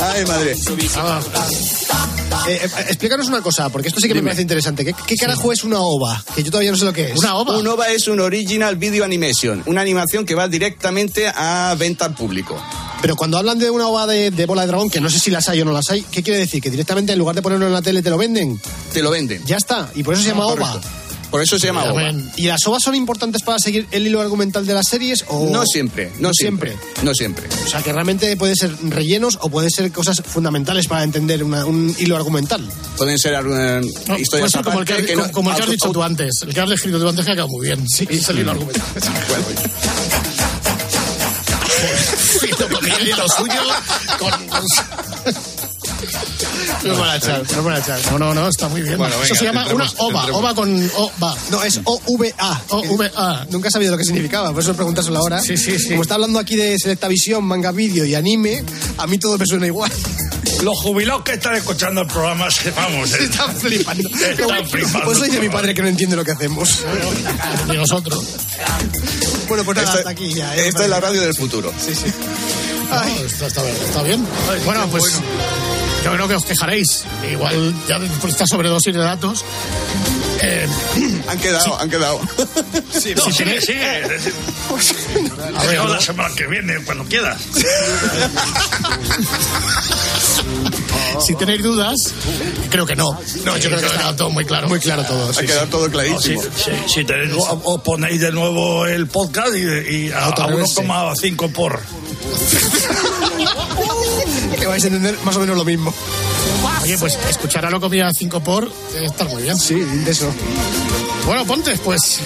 Speaker 11: ay madre
Speaker 9: Eh, eh, explícanos una cosa, porque esto sí que me parece interesante. ¿Qué, qué carajo es una OVA? Que yo todavía no sé lo que es.
Speaker 10: Una ova.
Speaker 11: un OVA es un original video animation una animación que va directamente a venta al público
Speaker 9: Pero cuando hablan de una OVA de, de bola de dragón, que no sé si las hay o no las hay, ¿qué quiere decir? ¿Que directamente en lugar de ponerlo en la tele te lo venden?
Speaker 11: te lo venden
Speaker 9: Ya está, y por eso se llama OVA.
Speaker 11: Por eso se llama OVA.
Speaker 9: ¿Y las OVAs son importantes para seguir el hilo argumental de las series? O...
Speaker 11: no siempre no,
Speaker 9: No
Speaker 11: siempre. no siempre
Speaker 9: O sea, que realmente pueden ser rellenos o pueden ser cosas fundamentales para entender una- un hilo argumental.
Speaker 11: pueden ser eh,
Speaker 10: No, puede
Speaker 11: historias
Speaker 10: ser como el que,
Speaker 11: que no-
Speaker 10: como el que has
Speaker 11: auto-
Speaker 10: dicho tú antes. El que has escrito tú antes que ha quedado muy bien. Sí, es el hilo argumental. Comía y lo suyo con... *laughs*
Speaker 9: No me van a echar, no me van a echar.
Speaker 10: No, no, no, está muy bien.
Speaker 11: Bueno,
Speaker 10: Eso se llama
Speaker 11: entremos,
Speaker 10: una ova,
Speaker 11: entremos.
Speaker 10: ova con ova.
Speaker 9: No, es OVA.
Speaker 10: OVA.
Speaker 9: Nunca he sabido lo que significaba, por eso preguntárselo ahora.
Speaker 10: Sí, sí, sí.
Speaker 9: Como está hablando aquí de Selecta Visión, manga vídeo y anime, a mí todo me suena igual.
Speaker 12: Los jubilados que están escuchando el programa, *laughs* se- vamos, eh,
Speaker 9: Están flipando.
Speaker 12: Están flipando.
Speaker 9: Pues soy de mi padre que no entiende lo que hacemos.
Speaker 10: Y nosotros.
Speaker 9: Bueno, pues nada, hasta aquí ya. ¿eh?
Speaker 11: esta es la radio del futuro
Speaker 9: Sí, sí.
Speaker 10: No, está, está bien, está bien. Bueno, pues yo creo que os quejaréis. Igual ya por esta sobredosis de datos. Eh,
Speaker 11: han quedado han quedado
Speaker 10: si
Speaker 12: No, sigue,
Speaker 10: tenéis-
Speaker 12: sigue.
Speaker 10: A ver,
Speaker 12: la semana que viene, cuando quieras.
Speaker 10: si tenéis dudas, creo que no. No, yo creo que está todo muy claro.
Speaker 9: Muy claro todo.
Speaker 11: ha
Speaker 9: sí,
Speaker 11: quedado todo
Speaker 12: Si,
Speaker 11: clarísimo
Speaker 12: si, tenéis, os ponéis de nuevo el podcast y, y a, a
Speaker 9: Autorreverse.
Speaker 12: 1,5 por.
Speaker 9: Sí. Que vais a entender más o menos lo mismo.
Speaker 10: Oye, pues escuchar a lo comía 5 por debe estar muy bien.
Speaker 9: Sí, de eso.
Speaker 10: Bueno, Pontes, pues,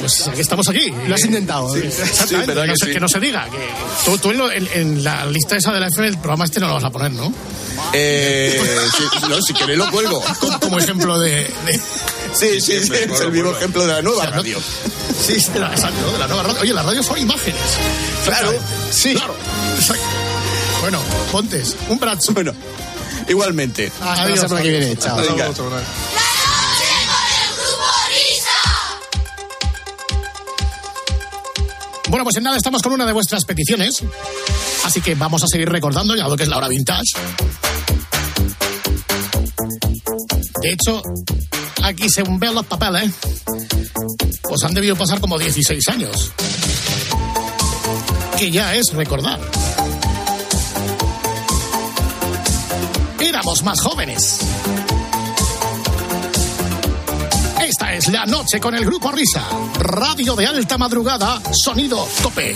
Speaker 10: pues aquí estamos aquí.
Speaker 9: Lo has intentado. ¿eh?
Speaker 10: Exactamente,
Speaker 11: Sí,
Speaker 10: que, no
Speaker 11: que
Speaker 10: se,
Speaker 11: sí.
Speaker 10: que no se diga. Que tú, tú en, lo- en- en la lista esa de la FM, el programa este no lo vas a poner, ¿no?
Speaker 11: Eh, si, no, si queréis lo cuelgo.
Speaker 10: Como, ejemplo de... de-
Speaker 11: Sí, sí, sí, es el vivo ejemplo de la nueva radio.
Speaker 10: Sí, de la, exacto, de la nueva radio. Oye, las radios son imágenes.
Speaker 11: Claro,
Speaker 10: sí. Claro, exacto. Bueno, Pontes, un brazo.
Speaker 11: Bueno, igualmente.
Speaker 9: Hasta la semana que viene. Chao.
Speaker 15: Bueno, pues en nada estamos con una de vuestras peticiones. Así que vamos a seguir recordando, ya lo que es la hora vintage. De hecho, aquí según veo los papeles, pues han debido pasar como 16 años. Que ya es recordar. Éramos más jóvenes. Esta es la noche con el grupo Risa. Radio de alta madrugada, sonido tope.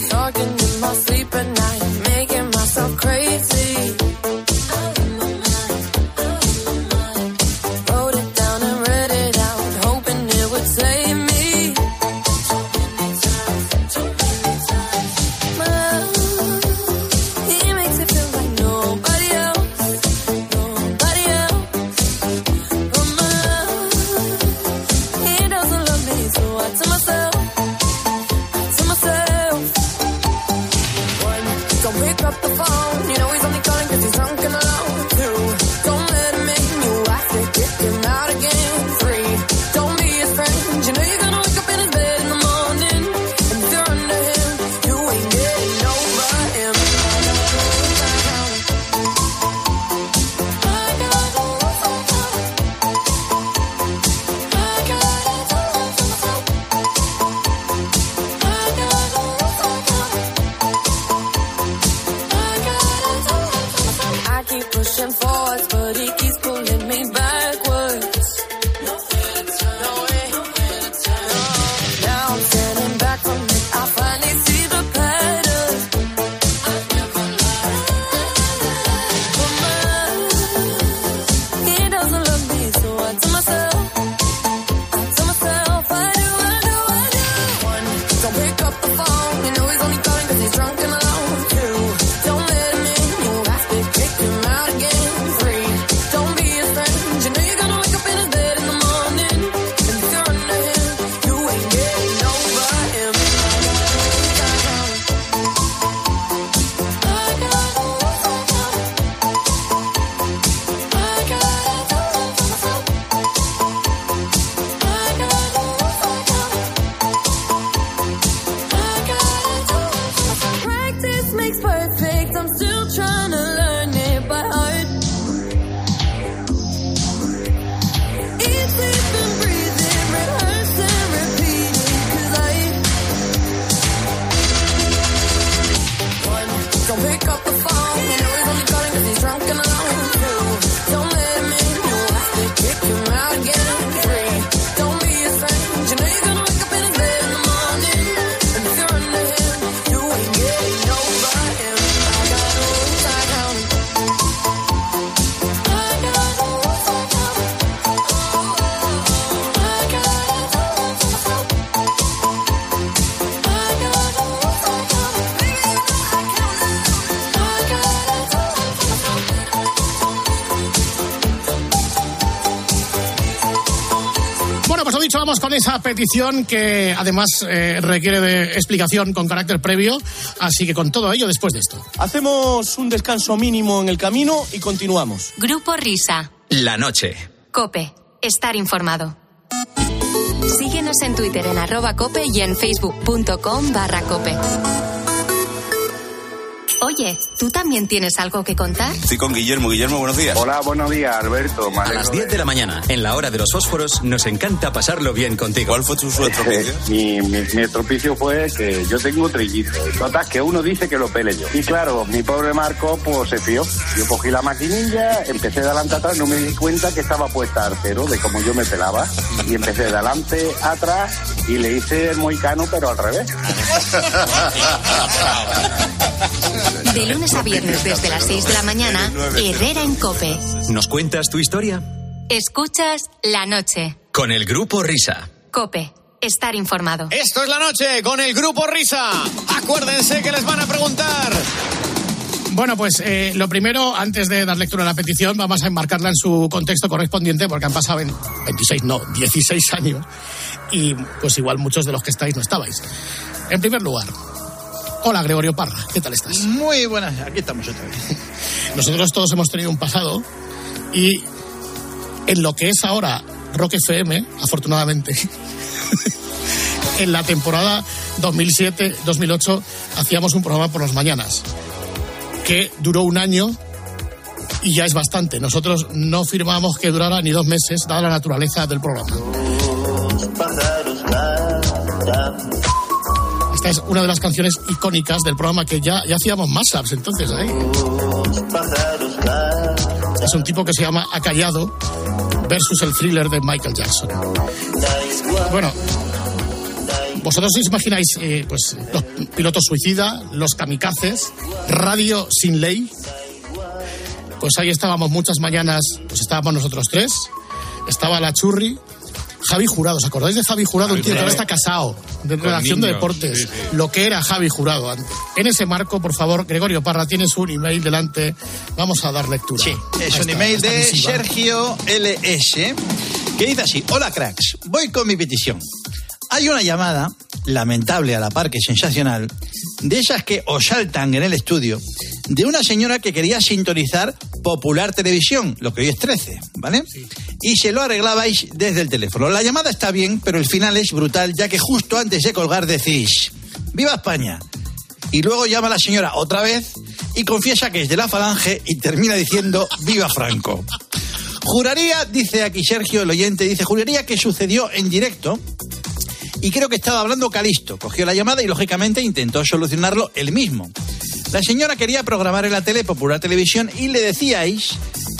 Speaker 10: Don't pick up the phone.
Speaker 15: Esa petición que además eh, requiere de explicación con carácter previo. Así que con todo ello, después de esto.
Speaker 16: Hacemos un descanso mínimo en el camino y continuamos.
Speaker 3: Grupo Risa.
Speaker 2: La noche.
Speaker 3: Cope. Estar informado. Síguenos en Twitter en arroba cope y en facebook.com barra cope. Oye, ¿tú también tienes algo que contar?
Speaker 2: Estoy con Guillermo. Guillermo, buenos días.
Speaker 17: Hola, buenos días, Alberto.
Speaker 2: A las
Speaker 17: de-
Speaker 2: 10 de la mañana, en la hora de los fósforos, nos encanta pasarlo bien contigo. ¿Cuál fue tu
Speaker 17: Eh, *laughs* mi, mi, mi estropicio fue que yo tengo trillizos. Total, que uno dice que lo pele yo. Y claro, mi pobre Marco pues se fió. Yo cogí la maquinilla, empecé de adelante a atrás, no me di cuenta que estaba puesta al cero de cómo yo me pelaba. Y empecé de adelante atrás y le hice el moicano, pero al revés. *laughs*
Speaker 3: De lunes a viernes desde las 6 de la mañana, Herrera en Cope.
Speaker 2: ¿Nos cuentas tu historia?
Speaker 3: Escuchas la noche.
Speaker 2: Con el grupo Risa.
Speaker 3: Cope. Estar informado.
Speaker 8: Esto es la noche con el grupo Risa. Acuérdense que les van a preguntar.
Speaker 15: Bueno, pues eh, lo primero, antes de dar lectura a la petición, vamos a enmarcarla en su contexto correspondiente, porque han pasado en 26, no, 16 años, y pues igual muchos de los que estáis no estabais. En primer lugar, hola Gregorio Parra, ¿qué tal estás?
Speaker 18: Muy buenas, aquí estamos otra vez. *laughs*
Speaker 15: Nosotros todos hemos tenido un pasado, y en lo que es ahora Rock FM, afortunadamente, *laughs*
Speaker 10: en la temporada 2007-2008 hacíamos un programa por las mañanas que duró un año y ya es bastante. Nosotros no firmamos que durara ni dos meses, dada la naturaleza del programa. Es una de las canciones icónicas del programa que ya, ya hacíamos mashups entonces. Es un tipo que se llama Acallado versus el thriller de Michael Jackson. Bueno, vosotros os imagináis eh, pues, los pilotos suicida, los kamikazes, radio sin ley. Pues ahí estábamos muchas mañanas, pues estábamos nosotros tres, estaba la churri, Javi Jurado, ¿os acordáis de Javi Jurado?
Speaker 19: Javi
Speaker 10: un tío que ahora
Speaker 19: Jurado.
Speaker 10: está casado, de
Speaker 19: Con
Speaker 10: redacción de deportes,
Speaker 19: sí, sí.
Speaker 10: lo que era Javi Jurado antes. En ese marco, por favor, Gregorio Parra, tienes un email delante, vamos a dar lectura.
Speaker 18: Sí, es un email de
Speaker 10: misiva.
Speaker 18: Sergio LS que dice así: Hola cracks, voy con mi petición. Hay una llamada, lamentable a la par que sensacional, de esas que os saltan en el estudio, de una señora que quería sintonizar Popular Televisión, lo que hoy es 13, ¿vale? Y se lo arreglabais desde el teléfono. La llamada está bien, pero el final es brutal, ya que justo antes de colgar decís: ¡Viva España! Y luego llama la señora otra vez y confiesa que es de la falange y termina diciendo viva Franco. Juraría, dice aquí Sergio, el oyente, dice, juraría que sucedió en directo y creo que estaba hablando Calisto. Cogió la llamada y lógicamente intentó solucionarlo él mismo. La señora quería programar en la tele Popular Televisión y le decíais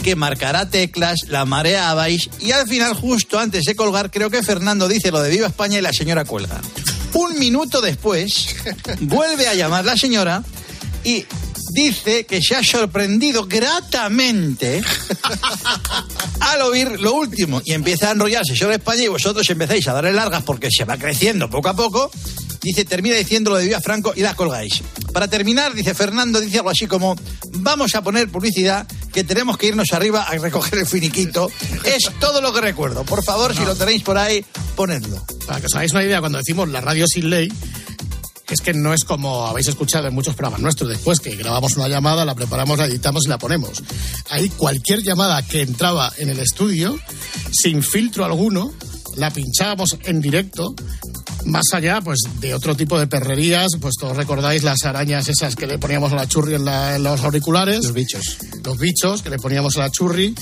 Speaker 18: que marcará teclas, la mareabais y al final, justo antes de colgar, creo que Fernando dice lo de Viva España y la señora cuelga. Un minuto después, vuelve a llamar la señora y dice que se ha sorprendido gratamente *laughs* al oír lo último y empieza a enrollarse sobre España y vosotros empezáis a darle largas porque se va creciendo poco a poco. Dice, termina diciendo lo de Viva Franco y la colgáis. Para terminar, dice Fernando, dice algo así como, vamos a poner publicidad que tenemos que irnos arriba a recoger el finiquito. Es todo lo que recuerdo. Por favor, si lo tenéis por ahí, ponedlo.
Speaker 10: Para que os hagáis una idea, cuando decimos la radio sin ley, es que no es como habéis escuchado en muchos programas nuestros, después que grabamos una llamada, la preparamos, la editamos y la ponemos. Ahí cualquier llamada que entraba en el estudio, sin filtro alguno, la pinchábamos en directo. Más allá, pues, de otro tipo de perrerías, pues todos recordáis las arañas esas que le poníamos a la churri en, la- en los auriculares. Los
Speaker 9: bichos.
Speaker 10: Los bichos que le poníamos a la churri.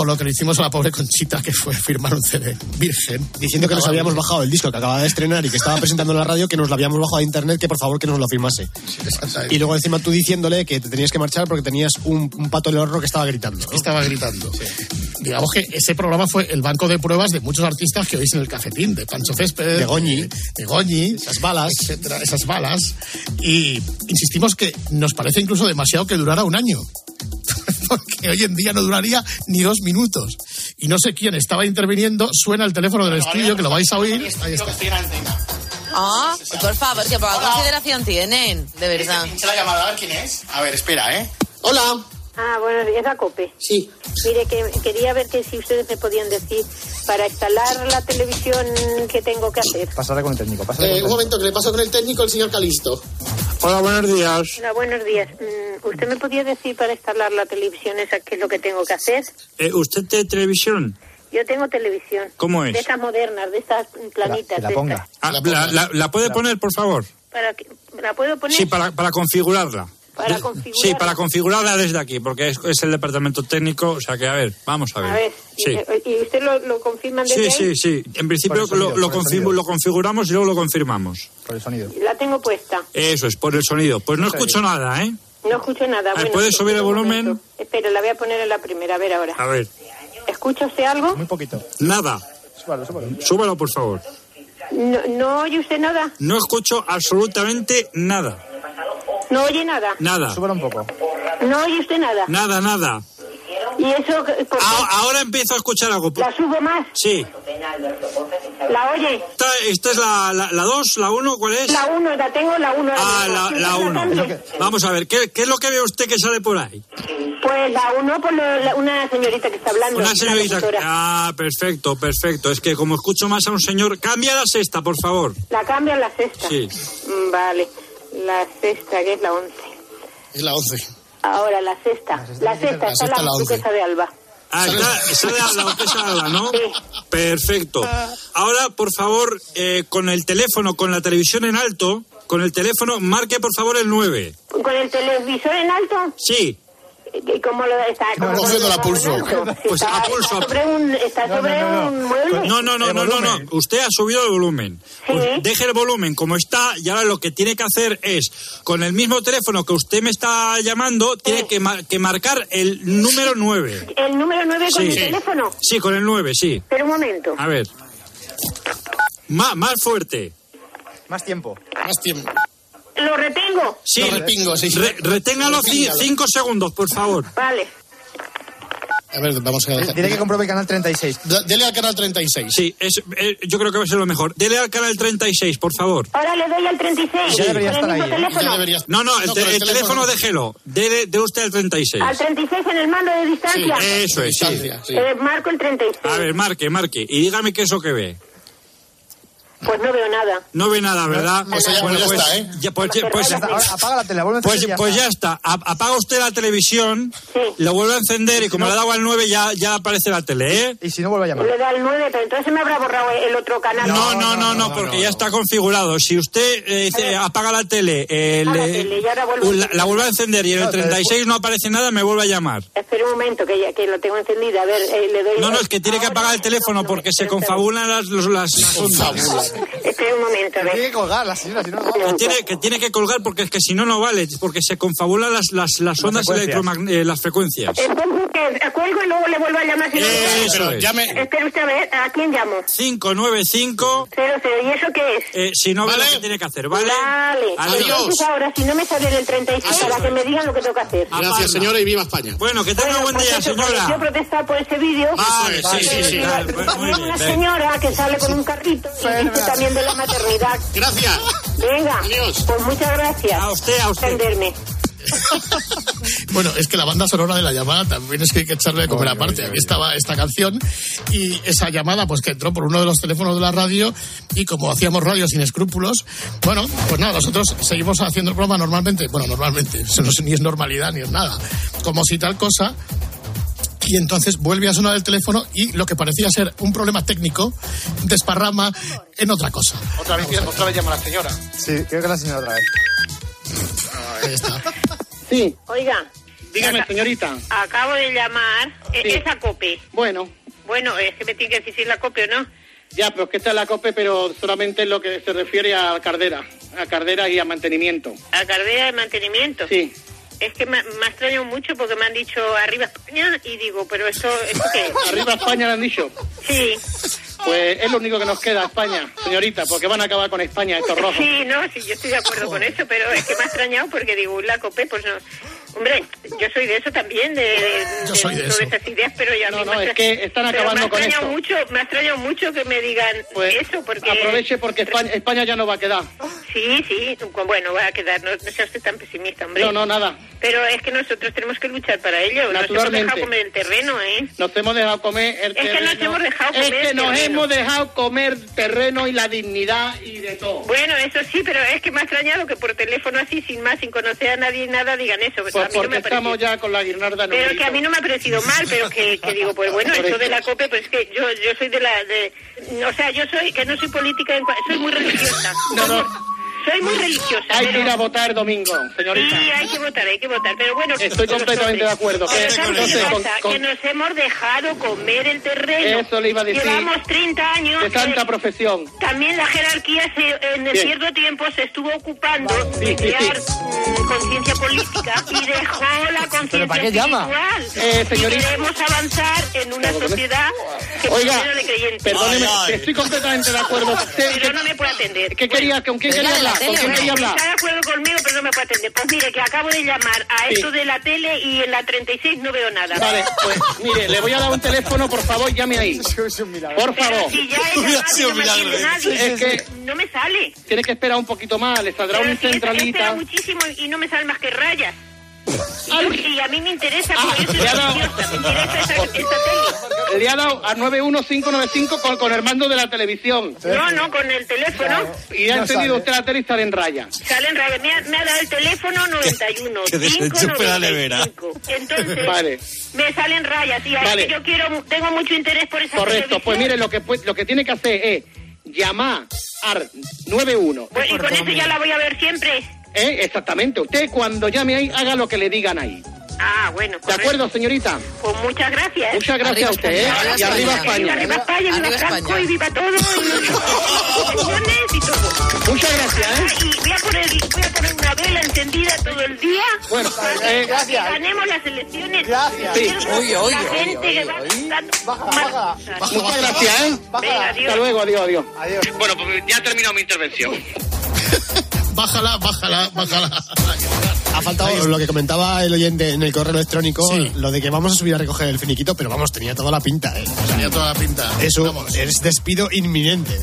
Speaker 10: O lo que le hicimos a la pobre Conchita, que fue firmar un CD virgen.
Speaker 9: Diciendo que nos habíamos bajado el disco que acababa de estrenar y que estaba presentando en la radio, que nos lo habíamos bajado a internet, que por favor que nos lo firmase. Y luego encima tú diciéndole que te tenías que marchar porque tenías un, un pato en el horno que estaba gritando. ¿no?
Speaker 10: estaba gritando. Digamos que ese programa fue el banco de pruebas de muchos artistas que oís en el cafetín, de Pancho Céspedes,
Speaker 9: De Goñi.
Speaker 10: de, de Goñi, esas balas, etcétera, esas balas. Y insistimos que nos parece incluso demasiado que durara un año. Porque hoy en día no duraría ni dos minutos. Y no sé quién estaba interviniendo, suena el teléfono del estudio, que lo vais a oír. Ahí está.
Speaker 20: Ah, por favor, que poca consideración tienen, de verdad.
Speaker 21: la llamada, a ver quién es. A ver, espera, ¿eh?
Speaker 10: Hola.
Speaker 22: Ah, buenos días, a COPE.
Speaker 21: Sí.
Speaker 22: Mire, que quería ver que si ustedes me podían decir para instalar la televisión que tengo que hacer.
Speaker 21: Pasaré con el técnico.
Speaker 10: Eh, un momento, que le paso con el técnico, el señor Calisto.
Speaker 21: Hola, buenos días.
Speaker 22: Hola, buenos días. Mm, ¿Usted me podía decir para instalar la televisión esa qué es lo que tengo que hacer?
Speaker 19: Eh, ¿Usted tiene televisión?
Speaker 22: Yo tengo televisión.
Speaker 19: ¿Cómo es?
Speaker 22: De estas modernas, de estas planitas. de estas.
Speaker 19: Ah, la, la- la puede poner, por favor?
Speaker 22: ¿Para que, ¿La puedo poner?
Speaker 19: Sí, para, para configurarla.
Speaker 22: Para
Speaker 19: De-
Speaker 22: configurar.
Speaker 19: Sí, para configurarla desde aquí, porque es, es el departamento técnico. O sea que, a ver, vamos a ver.
Speaker 22: A ver,
Speaker 19: Sí,
Speaker 22: ¿y, y usted lo, lo confirman desde
Speaker 19: sí,
Speaker 22: ahí?
Speaker 19: sí, sí. En principio
Speaker 21: sonido,
Speaker 19: lo, lo
Speaker 21: por el
Speaker 19: config-
Speaker 21: sonido.
Speaker 19: lo configuramos y luego lo confirmamos.
Speaker 21: Por el sonido.
Speaker 22: La tengo puesta.
Speaker 19: Eso es, por el sonido. Pues no escucho nada, ¿eh?
Speaker 22: No escucho nada.
Speaker 19: A ver,
Speaker 22: Bueno,
Speaker 19: ¿puedes subir el volumen?
Speaker 22: momento. Espera, la voy a poner en la primera, a ver ahora.
Speaker 19: A ver,
Speaker 22: ¿Escucha usted algo?
Speaker 21: Muy poquito.
Speaker 19: nada.
Speaker 21: Súbalo, súbalo.
Speaker 19: Súbalo, por favor.
Speaker 22: No, ¿No oye usted nada?
Speaker 19: No escucho absolutamente nada.
Speaker 22: ¿No oye nada?
Speaker 19: Nada.
Speaker 21: Súbalo un poco.
Speaker 22: ¿No oye usted nada?
Speaker 19: Nada, nada.
Speaker 22: ¿Y eso por qué?
Speaker 19: A- ahora empiezo a escuchar algo.
Speaker 22: ¿La subo más?
Speaker 19: Sí.
Speaker 22: ¿La oye?
Speaker 19: Esta, esta es la 2, la 2, la 1, ¿cuál es?
Speaker 22: La 1, la tengo la 1.
Speaker 19: Ah, la, la 1. Vamos a ver, ¿qué, ¿qué es lo que ve usted que sale por ahí?
Speaker 22: Pues la 1 por lo- la- una señorita que está hablando.
Speaker 19: Una señorita. Ah, perfecto, perfecto. Es que como escucho más a un señor, cambia la sexta, por favor.
Speaker 22: La cambia la sexta.
Speaker 19: Sí.
Speaker 22: Mm, Vale. La sexta, que es la 11.
Speaker 10: Es la 11.
Speaker 22: Ahora, la sexta. La sexta,
Speaker 10: La
Speaker 22: está
Speaker 10: sexta,
Speaker 22: la,
Speaker 10: la once.
Speaker 22: duquesa de Alba.
Speaker 19: Ah, está, la Marquesa de Alba, ¿no? Perfecto. Ahora, por favor, eh, con el teléfono, con la televisión en alto, con el teléfono, marque por favor el 9.
Speaker 22: ¿Con el televisor en alto?
Speaker 19: Sí.
Speaker 22: ¿Y ¿Cómo lo está? ¿Cómo lo
Speaker 19: cogiendo la pulso. Pues
Speaker 22: está,
Speaker 19: a pulso,
Speaker 22: sobre un, está sobre un mueble.
Speaker 19: No, no, no, no, no, no. Usted ha subido el volumen. Pues deje el volumen como está y ahora lo que tiene que hacer es, con el mismo teléfono que usted me está llamando, tiene que, que marcar el número 9.
Speaker 22: ¿El número 9 con
Speaker 19: Sí.
Speaker 22: el teléfono?
Speaker 19: Sí, con el 9, sí.
Speaker 22: Pero un momento.
Speaker 19: A ver. Má- más fuerte.
Speaker 16: Más tiempo.
Speaker 10: Más tiempo.
Speaker 22: ¿Lo retengo?
Speaker 19: Sí,
Speaker 10: Lo repingo, sí.
Speaker 19: Re- reténgalo cinco segundos, por favor.
Speaker 22: Vale.
Speaker 10: A ver, vamos a dejar.
Speaker 16: Dile que compruebe el canal 36.
Speaker 10: D- Dele al canal 36.
Speaker 19: Sí, es, eh, yo creo que va a ser lo mejor. Dele al canal 36, por favor.
Speaker 22: Ahora le doy al 36.
Speaker 19: Ya debería
Speaker 22: ¿Con el
Speaker 19: estar ahí, ¿eh?
Speaker 22: teléfono?
Speaker 10: Ya debería-
Speaker 19: No, no, el,
Speaker 10: No,
Speaker 19: te-
Speaker 10: el
Speaker 19: el teléfono
Speaker 10: teléfono.
Speaker 19: déjelo. Dele de usted al 36.
Speaker 22: Al 36 en el mando de distancia.
Speaker 19: Eso es, sí.
Speaker 22: Eh, marco el 36.
Speaker 19: A ver, marque, marque. Y dígame qué es lo que ve.
Speaker 22: Pues no veo nada.
Speaker 19: No ve nada, ¿verdad?
Speaker 10: Pues ya- pues ya está, ¿eh?
Speaker 19: ya, pues, pues-
Speaker 16: Ya está, ahora apaga la tele, vuelve a
Speaker 19: pues-
Speaker 16: encender
Speaker 19: pues ya está. Apaga usted la televisión, lo vuelve a encender y como le ha dado al 9 ya, ya aparece la tele, ¿eh?
Speaker 16: Y si no, vuelve a llamar.
Speaker 22: Le da el 9, pero entonces me habrá borrado el otro canal.
Speaker 19: No, no, no, no, porque ya está configurado. Si usted eh, dice, apaga la tele, eh,
Speaker 22: Apaga la
Speaker 19: le-
Speaker 22: tele,
Speaker 19: la, la vuelve a encender y en el
Speaker 16: No, pero
Speaker 19: 36 no aparece nada, me vuelve a llamar.
Speaker 22: Espera un momento, que ya que lo tengo encendido. A ver, eh, le doy...
Speaker 19: No, no, es que tiene que apagar el teléfono porque se confabulan las, las
Speaker 22: Espera un momento, a ver.
Speaker 16: Tiene que colgar la señora, si no, no
Speaker 19: Que tiene, que tiene que colgar porque es que si no, no vale, porque se confabulan las, las, las ondas
Speaker 16: frecuencias.
Speaker 19: electromagnéticas, las frecuencias.
Speaker 22: Entonces, que cuelgo y luego le vuelvo a llamar. Si no
Speaker 19: Eso
Speaker 22: llama.
Speaker 19: es.
Speaker 10: Llame.
Speaker 22: Espera usted a ver, ¿a quién llamo?
Speaker 19: 595,
Speaker 22: 00, ¿y eso qué es?
Speaker 19: eh, si no
Speaker 10: Vale.
Speaker 19: que tiene que hacer, ¿vale?
Speaker 22: Vale.
Speaker 19: Adiós.
Speaker 22: Entonces ahora, si no me sale en el 36,
Speaker 10: Adiós.
Speaker 22: para que me digan lo que tengo que hacer.
Speaker 10: Gracias, señora, y viva España.
Speaker 19: Bueno, que tenga
Speaker 22: Bueno,
Speaker 19: buen día,
Speaker 22: pues eso, porque Yo
Speaker 19: señora.
Speaker 22: protestar por ese vídeo.
Speaker 19: Vale, sí, sí, sí.
Speaker 22: Una señora que sale con un carrito también de la maternidad.
Speaker 10: Gracias.
Speaker 22: Venga,
Speaker 10: Adiós.
Speaker 22: pues muchas gracias.
Speaker 19: A usted, a usted.
Speaker 22: Atenderme. *laughs*
Speaker 10: Bueno, es que la banda sonora de la llamada también es que hay que echarle de comer aparte. Aquí estaba esta canción y esa llamada pues que entró por uno de los teléfonos de la radio y como hacíamos radio sin escrúpulos, bueno, pues nada, nosotros seguimos haciendo el programa normalmente, bueno, normalmente, eso no es, ni es normalidad ni es nada, como si tal cosa y entonces vuelve a sonar el teléfono y lo que parecía ser un problema técnico desparrama en otra cosa.
Speaker 16: Otra vez, otra vez llama la señora. Sí, creo que la señora otra vez.
Speaker 10: Ahí está.
Speaker 22: Sí. Oiga.
Speaker 23: Dígame, señorita.
Speaker 22: Acabo de llamar.
Speaker 23: Sí.
Speaker 22: Es a COPE.
Speaker 23: Bueno,
Speaker 22: Bueno, es que me tiene que decir si es la COPE o no.
Speaker 23: ya, pero es que está en la COPE, pero solamente en lo que se refiere a Cardera. A Cardera y a mantenimiento.
Speaker 22: A carrera de mantenimiento.
Speaker 23: Sí.
Speaker 22: Es que me, me ha extrañado mucho porque me han dicho arriba España y digo, pero esto, ¿esto qué es? *laughs*
Speaker 23: Arriba España le han dicho.
Speaker 22: Sí.
Speaker 23: Pues es lo único que nos queda, España, señorita, porque van a acabar con España estos rojos.
Speaker 22: Sí, no, sí, yo estoy de acuerdo *laughs* con eso, pero es que me ha extrañado porque digo, la COPE, pues no. Hombre, yo soy de eso también, de, de,
Speaker 23: Yo soy de eso.
Speaker 22: esas ideas, pero ya
Speaker 23: No, no, es que están acabando con
Speaker 22: me ha
Speaker 23: esto.
Speaker 22: extrañado mucho, me ha extrañado mucho que me digan eso, porque...
Speaker 23: Aproveche porque España, España ya no va a quedar.
Speaker 22: Sí, sí, bueno, va a quedar, no, no sea usted tan pesimista, hombre.
Speaker 23: No, no, nada.
Speaker 22: Pero es que nosotros tenemos que luchar para ello, nos hemos dejado comer el terreno, ¿eh?
Speaker 23: Nos hemos dejado comer el
Speaker 22: Es que
Speaker 23: terreno.
Speaker 22: nos hemos dejado
Speaker 23: Es
Speaker 22: comer
Speaker 23: que
Speaker 22: el
Speaker 23: nos
Speaker 22: terreno.
Speaker 23: hemos dejado comer terreno y la dignidad y de todo.
Speaker 22: Bueno, eso sí, pero es que me ha extrañado que por teléfono así, sin más, sin conocer a nadie ni nada, digan eso.
Speaker 23: Pues
Speaker 22: a mí no
Speaker 23: porque
Speaker 22: me ha parecido-
Speaker 23: estamos ya con la guirnalda en
Speaker 22: Pero que a mí no me ha parecido mal, pero que, que digo, pues bueno, eso de la COPE, pues es que yo, yo soy de la... De, o sea, yo soy, que no soy política, en soy muy religiosa.
Speaker 23: No, no.
Speaker 22: Soy muy religiosa.
Speaker 23: Hay que
Speaker 22: pero-
Speaker 23: ir a votar domingo, señorita.
Speaker 22: Sí, hay que votar, hay que votar, pero bueno...
Speaker 23: Estoy completamente de acuerdo. Que,
Speaker 22: Pero ¿sabes qué
Speaker 23: entonces, con- con-
Speaker 22: que nos hemos dejado comer el terreno.
Speaker 23: Eso le iba a decir.
Speaker 22: Llevamos 30 años...
Speaker 23: de santa
Speaker 22: que
Speaker 23: profesión.
Speaker 22: También la jerarquía se, en
Speaker 23: Bien.
Speaker 22: cierto tiempo se estuvo ocupando de
Speaker 23: sí,
Speaker 22: crear
Speaker 23: sí.
Speaker 22: mm, conciencia política y dejó conciencia
Speaker 23: para qué llama? Eh, señorita.
Speaker 22: Y queremos avanzar en una sociedad que
Speaker 23: Oiga,
Speaker 22: de creyentes.
Speaker 23: perdóneme, estoy completamente de acuerdo. *laughs*
Speaker 22: Pero no me puede atender.
Speaker 23: ¿Qué quería? ¿Con quién quería hablar? ¿Con quién quería hablar?
Speaker 22: Está de acuerdo conmigo, pero no me puede atender. Pues mire, que acabo de llamar a
Speaker 23: Sí.
Speaker 22: esto de la tele y en la 36 no veo nada.
Speaker 23: Vale, pues mire, le voy a dar un teléfono, por favor, llame ahí. *laughs* Por
Speaker 22: Pero
Speaker 23: favor.
Speaker 22: si ya he llamado y no me atiende nadie,
Speaker 23: Es que
Speaker 22: no me sale.
Speaker 23: tiene que esperar un poquito más, le saldrá
Speaker 22: Pero
Speaker 23: una
Speaker 22: si
Speaker 23: centralita.
Speaker 22: muchísimo y no me salen más que rayas. Y, y a mí me interesa, me interesa esa, esa tele.
Speaker 23: Le ha dado a 91595 con, con el mando de la televisión.
Speaker 22: No, no, con el teléfono.
Speaker 23: Y ha No encendido sale. usted la tele y sale en raya.
Speaker 22: Sale en radio. Me ha, me ha dado el teléfono 91.
Speaker 23: que desenchufe la nevera.
Speaker 22: 595. Entonces,
Speaker 23: Vale.
Speaker 22: me salen rayas. Y ahí
Speaker 23: Vale.
Speaker 22: yo quiero, tengo mucho interés por esa
Speaker 23: Correcto, pues mire, lo que, pues, lo que tiene que hacer es llamar al 91.
Speaker 22: Pues, y con eso ya la voy a ver siempre.
Speaker 23: ¿Eh? Exactamente. Usted cuando llame ahí, haga lo que le digan ahí.
Speaker 22: Ah, bueno.
Speaker 23: ¿De acuerdo, señorita?
Speaker 22: Pues muchas gracias.
Speaker 23: Muchas gracias a usted, ¿eh? Y arriba España.
Speaker 22: Arriba España, viva Franco y viva todo. Y todo.
Speaker 23: Muchas gracias, ¿eh?
Speaker 22: Y voy a poner, voy a poner una vela encendida todo el día.
Speaker 23: Bueno,
Speaker 22: para
Speaker 23: eh,
Speaker 22: que
Speaker 23: gracias.
Speaker 22: ganemos las elecciones.
Speaker 23: Gracias.
Speaker 22: Sí.
Speaker 23: Oye, oye,
Speaker 22: La
Speaker 23: oye,
Speaker 22: gente que va
Speaker 23: Muchas gracias, ¿eh?
Speaker 22: Venga, adiós.
Speaker 23: Hasta luego, adiós, adiós. Bueno, pues ya ha terminado mi intervención. *laughs*
Speaker 10: Bájala, bájala, bájala.
Speaker 9: Ha faltado lo que comentaba el oyente en el correo electrónico, lo de que vamos a subir a recoger el finiquito, pero vamos, tenía toda la pinta, ¿eh?
Speaker 10: Tenía toda la pinta.
Speaker 9: Eso es despido inminente.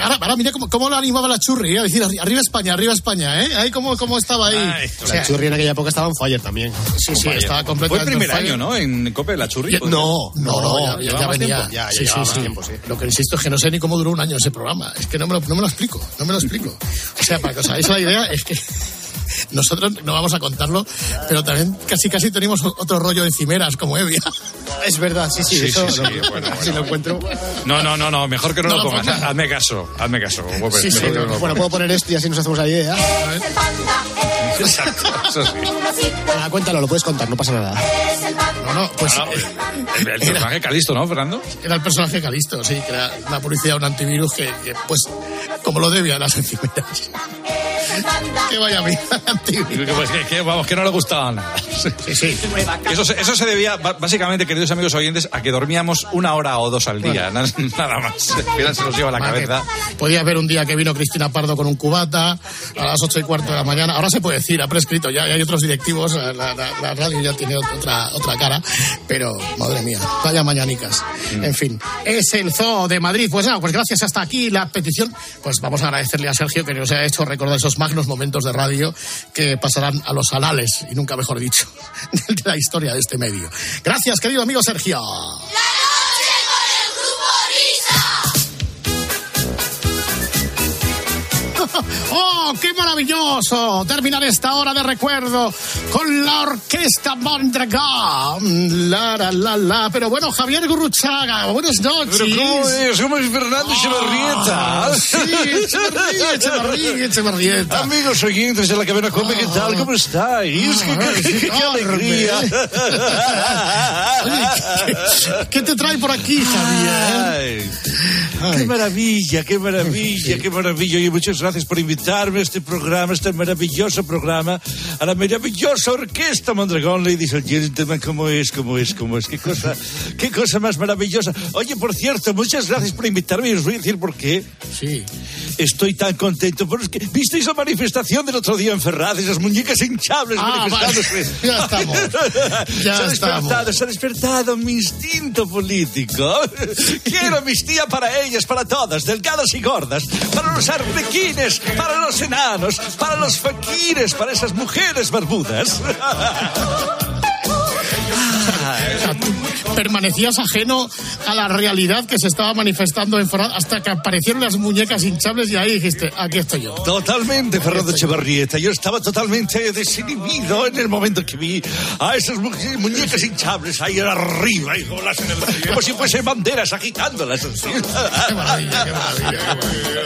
Speaker 10: Ahora, ahora mira cómo, cómo lo animaba la churri, ¿eh? a decir arri- arriba España, arriba España, ¿eh? Ahí cómo, cómo estaba ahí. O sea,
Speaker 9: la churri en aquella época estaba en fire también.
Speaker 10: Sí, sí, estaba
Speaker 24: Fue
Speaker 10: completamente
Speaker 24: el primer
Speaker 10: fire.
Speaker 24: año, ¿no? En Cope de la Churri.
Speaker 10: Ya-
Speaker 24: ¿puede
Speaker 10: no, no, no, ya, ya- ya
Speaker 24: más
Speaker 10: venía.
Speaker 24: tiempo.
Speaker 9: Ya, ya
Speaker 10: sí,
Speaker 9: llevaba
Speaker 10: sí, sí.
Speaker 9: tiempo, sí.
Speaker 10: Lo que insisto es que no sé ni cómo duró un año ese programa. Es que no me lo, no me lo explico, no me lo explico. O sea, para que os hagáis la idea, es que *laughs* nosotros no vamos a contarlo, pero también casi casi tenemos otro rollo de cimeras como Evia. *laughs*
Speaker 9: Es verdad, sí, sí,
Speaker 24: Sí,
Speaker 9: eso
Speaker 24: sí, sí,
Speaker 9: lo-
Speaker 24: bueno, *laughs*
Speaker 9: si lo encuentro.
Speaker 24: No, no, no, no, mejor que no,
Speaker 9: No
Speaker 24: lo pongas.
Speaker 9: pongas.
Speaker 24: Hazme caso, hazme caso.
Speaker 9: Sí, sí,
Speaker 24: no
Speaker 9: bueno, puedo poner esto y así nos hacemos la idea.
Speaker 24: Exacto, eso sí.
Speaker 9: Ah, cuéntalo, lo puedes contar, no pasa nada.
Speaker 10: No, no, pues
Speaker 24: No, el, el personaje Calisto, ¿no, Fernando?
Speaker 10: era el personaje Calisto, sí, que era una publicidad, un antivirus que, que, pues, como lo debía a las encimeras. Que vaya bien. *laughs*
Speaker 24: Pues que, que, vamos, que no le gustaba nada.
Speaker 10: Sí, sí.
Speaker 24: Eso, se- eso se debía, básicamente, queridos amigos oyentes, a que dormíamos una hora o dos al día, na- *laughs* nada más. *laughs* Mira, se nos lleva la
Speaker 10: Vale.
Speaker 24: cabeza.
Speaker 10: Podía ver un día que vino Cristina Pardo con un cubata a las ocho y cuarto de la mañana. Ahora se puede decir, ha prescrito, ya, ya hay otros directivos, la, la- la radio ya tiene otra, otra cara, pero madre mía, vaya mañanicas.
Speaker 24: Mm.
Speaker 10: En fin, es el Zoo de Madrid. Pues nada, pues gracias hasta aquí la petición. Pues vamos a agradecerle a Sergio que nos ha hecho recordar esos magnos momentos de radio que pasarán a los anales, y nunca mejor dicho, *laughs* de la historia de este medio. Gracias, querido amigo Sergio. *laughs* ¡Oh, qué maravilloso! Terminar esta hora de recuerdo con la orquesta Mondragón. La, la, la, la. Pero bueno, Javier Gurruchaga, buenas noches.
Speaker 24: Pero ¿cómo es? ¿Cómo es Fernando Echevarrieta?
Speaker 10: Ah, sí, Echevarría, Echevarría, Echevarrieta.
Speaker 24: Amigos oyentes de la cadena Cope, ¿qué tal? ¿Cómo estáis? ¡Qué, qué- qué- qué alegría!
Speaker 10: Oye, ¿qué te trae por aquí, Javier?
Speaker 24: Ay, ¡Qué maravilla, qué maravilla, qué maravilla! Y muchas gracias por invitarme a este programa, este maravilloso programa, a la maravillosa orquesta Mondragón, ladies and gentlemen, ¿cómo es, cómo es, cómo es? ¡Qué cosa, qué cosa más maravillosa! Oye, por cierto, muchas gracias por invitarme y os voy a decir por qué.
Speaker 10: Sí.
Speaker 24: Estoy tan contento, porque ¿visteis la manifestación del otro día en Ferraz? Esas muñecas hinchables
Speaker 10: Ah,
Speaker 24: manifestándose.
Speaker 10: vale. *laughs* Ya estamos. Ya
Speaker 24: se ha
Speaker 10: estamos.
Speaker 24: despertado, se ha despertado mi instinto político. *laughs* Quiero amnistía para ellas, para todas, delgadas y gordas, para los arlequines, para los enanos, para los faquires, para esas mujeres barbudas. *laughs*
Speaker 10: Permanecías ajeno a la realidad que se estaba manifestando en Ferraz hasta que aparecieron las muñecas hinchables y ahí dijiste, aquí estoy yo.
Speaker 24: Totalmente, Fernando Echevarrieta. Yo estaba totalmente desinhibido en el momento que vi a esas mu- muñecas hinchables ahí arriba, y como, las- como si fuesen banderas agitándolas.
Speaker 10: Qué maravilla, qué maravilla, qué maravilla.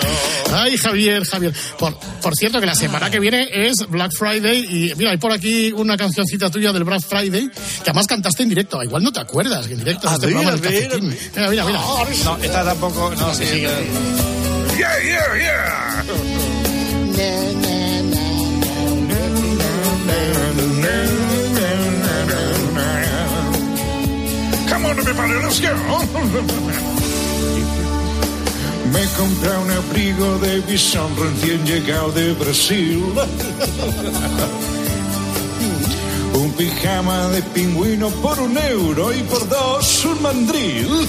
Speaker 10: Ay, Javier, Javier. Por, por cierto, que la semana que viene es Black Friday y mira, hay por aquí una cancioncita tuya del Black Friday que además cantaste en directo. Igual no te acuerdas, que en directo en
Speaker 24: A
Speaker 10: este
Speaker 24: ver,
Speaker 10: programa
Speaker 24: a ver.
Speaker 10: Mira, mira, mira.
Speaker 24: No, esta tampoco. No,
Speaker 10: Sí, sí,
Speaker 24: Yeah, yeah, yeah.
Speaker 25: Come on, everybody, let's go. Me compré un abrigo de bisón recién llegado de Brasil. Un pijama de pingüino por un euro y por dos un mandril. *laughs*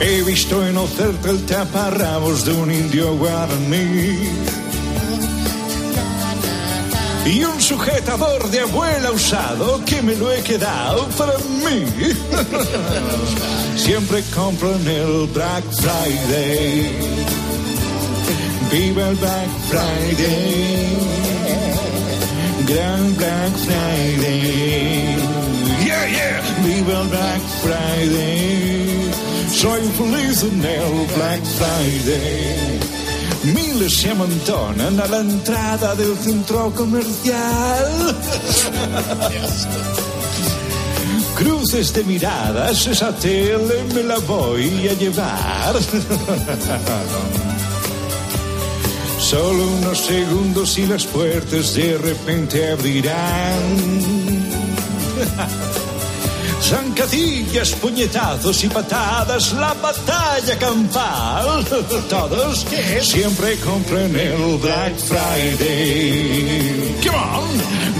Speaker 25: He visto en oferta el taparrabos de un indio guaraní.
Speaker 24: y un sujetador de abuela usado que me lo he quedado para mí. *laughs* Siempre compro en el Black Friday. Viva el Black Friday. Gran Black Friday. Yeah, yeah. Viva el Black Friday. Soy feliz en el Black Friday. Miles se amontonan a la entrada del centro comercial. *laughs* Cruces de miradas, esa tele me la voy a llevar. *laughs* Solo unos segundos y las puertas de repente abrirán. *laughs* Zancadillas, puñetazos y patadas, la batalla campal. *laughs* Todos siempre compren el Black Friday. Come on,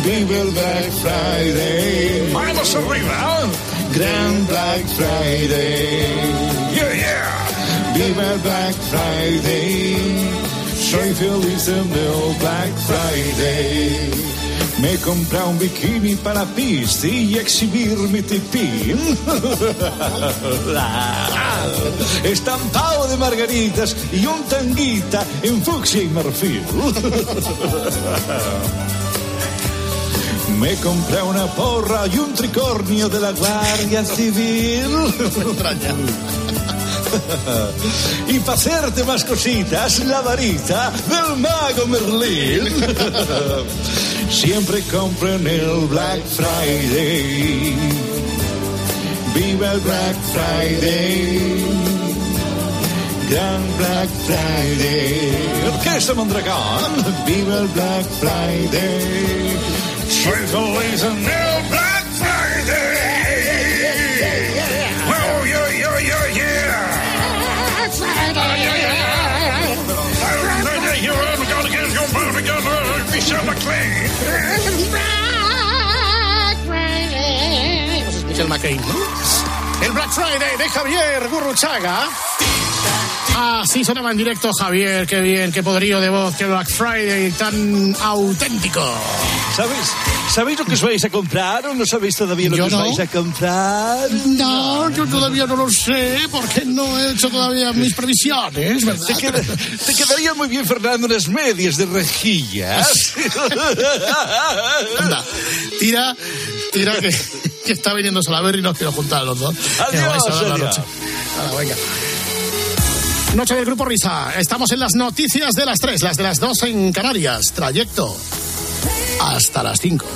Speaker 24: vive el Black Friday. Manos arriba. Gran Black Friday. Yeah, yeah. Viva el Black Friday. Soy feliz en el Black Friday. Me he comprado un bikini para pista y exhibir mi tipín. *laughs* Estampado de margaritas y un tanguita en fucsia y marfil. *laughs* Me compré una porra y un tricornio de la Guardia Civil. *laughs* *laughs* y para hacerte más cositas, la varita del mago Merlín. *laughs* Siempre compro en el Black Friday. Viva el Black Friday. Gran Black Friday. Orquesta Mondragón. Viva el Black Friday. Soy feliz en el Black
Speaker 10: Es Michelle McCain, ¿no? El Black Friday de Javier Gurruchaga. Así sonaba en directo Javier, qué bien, qué poderío de voz, qué Black Friday tan auténtico.
Speaker 24: ¿Sabéis? ¿Sabéis lo que os vais a comprar o no sabéis todavía lo
Speaker 10: Yo
Speaker 24: que os
Speaker 10: no.
Speaker 24: vais a comprar?
Speaker 10: No, yo todavía no lo sé, porque no he hecho todavía mis previsiones, ¿verdad?
Speaker 24: Te, queda- te quedaría muy bien, Fernando, unas medias de rejillas. *laughs*
Speaker 10: Anda, tira, tira que, que está viniendo Salaberry y nos quiero juntar a los dos.
Speaker 24: Adiós,
Speaker 10: vais a dar la
Speaker 24: adiós.
Speaker 10: noche. Hala, venga. Noche del Grupo Risa. Estamos en las noticias de las 3, las de las 2 en Canarias. Trayecto hasta las 5.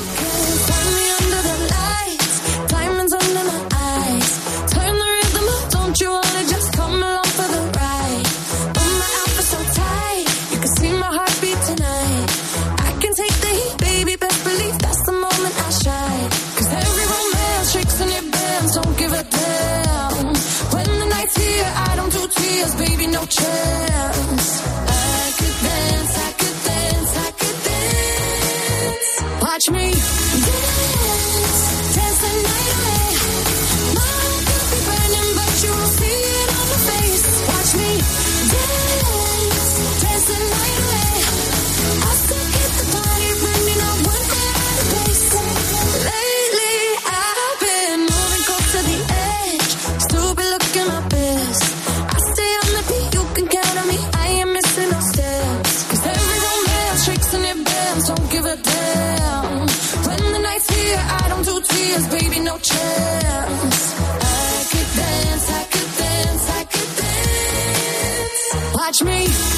Speaker 15: Watch me dance, dance the night away. Baby, no chance. I could dance, I could dance, I could dance. Watch me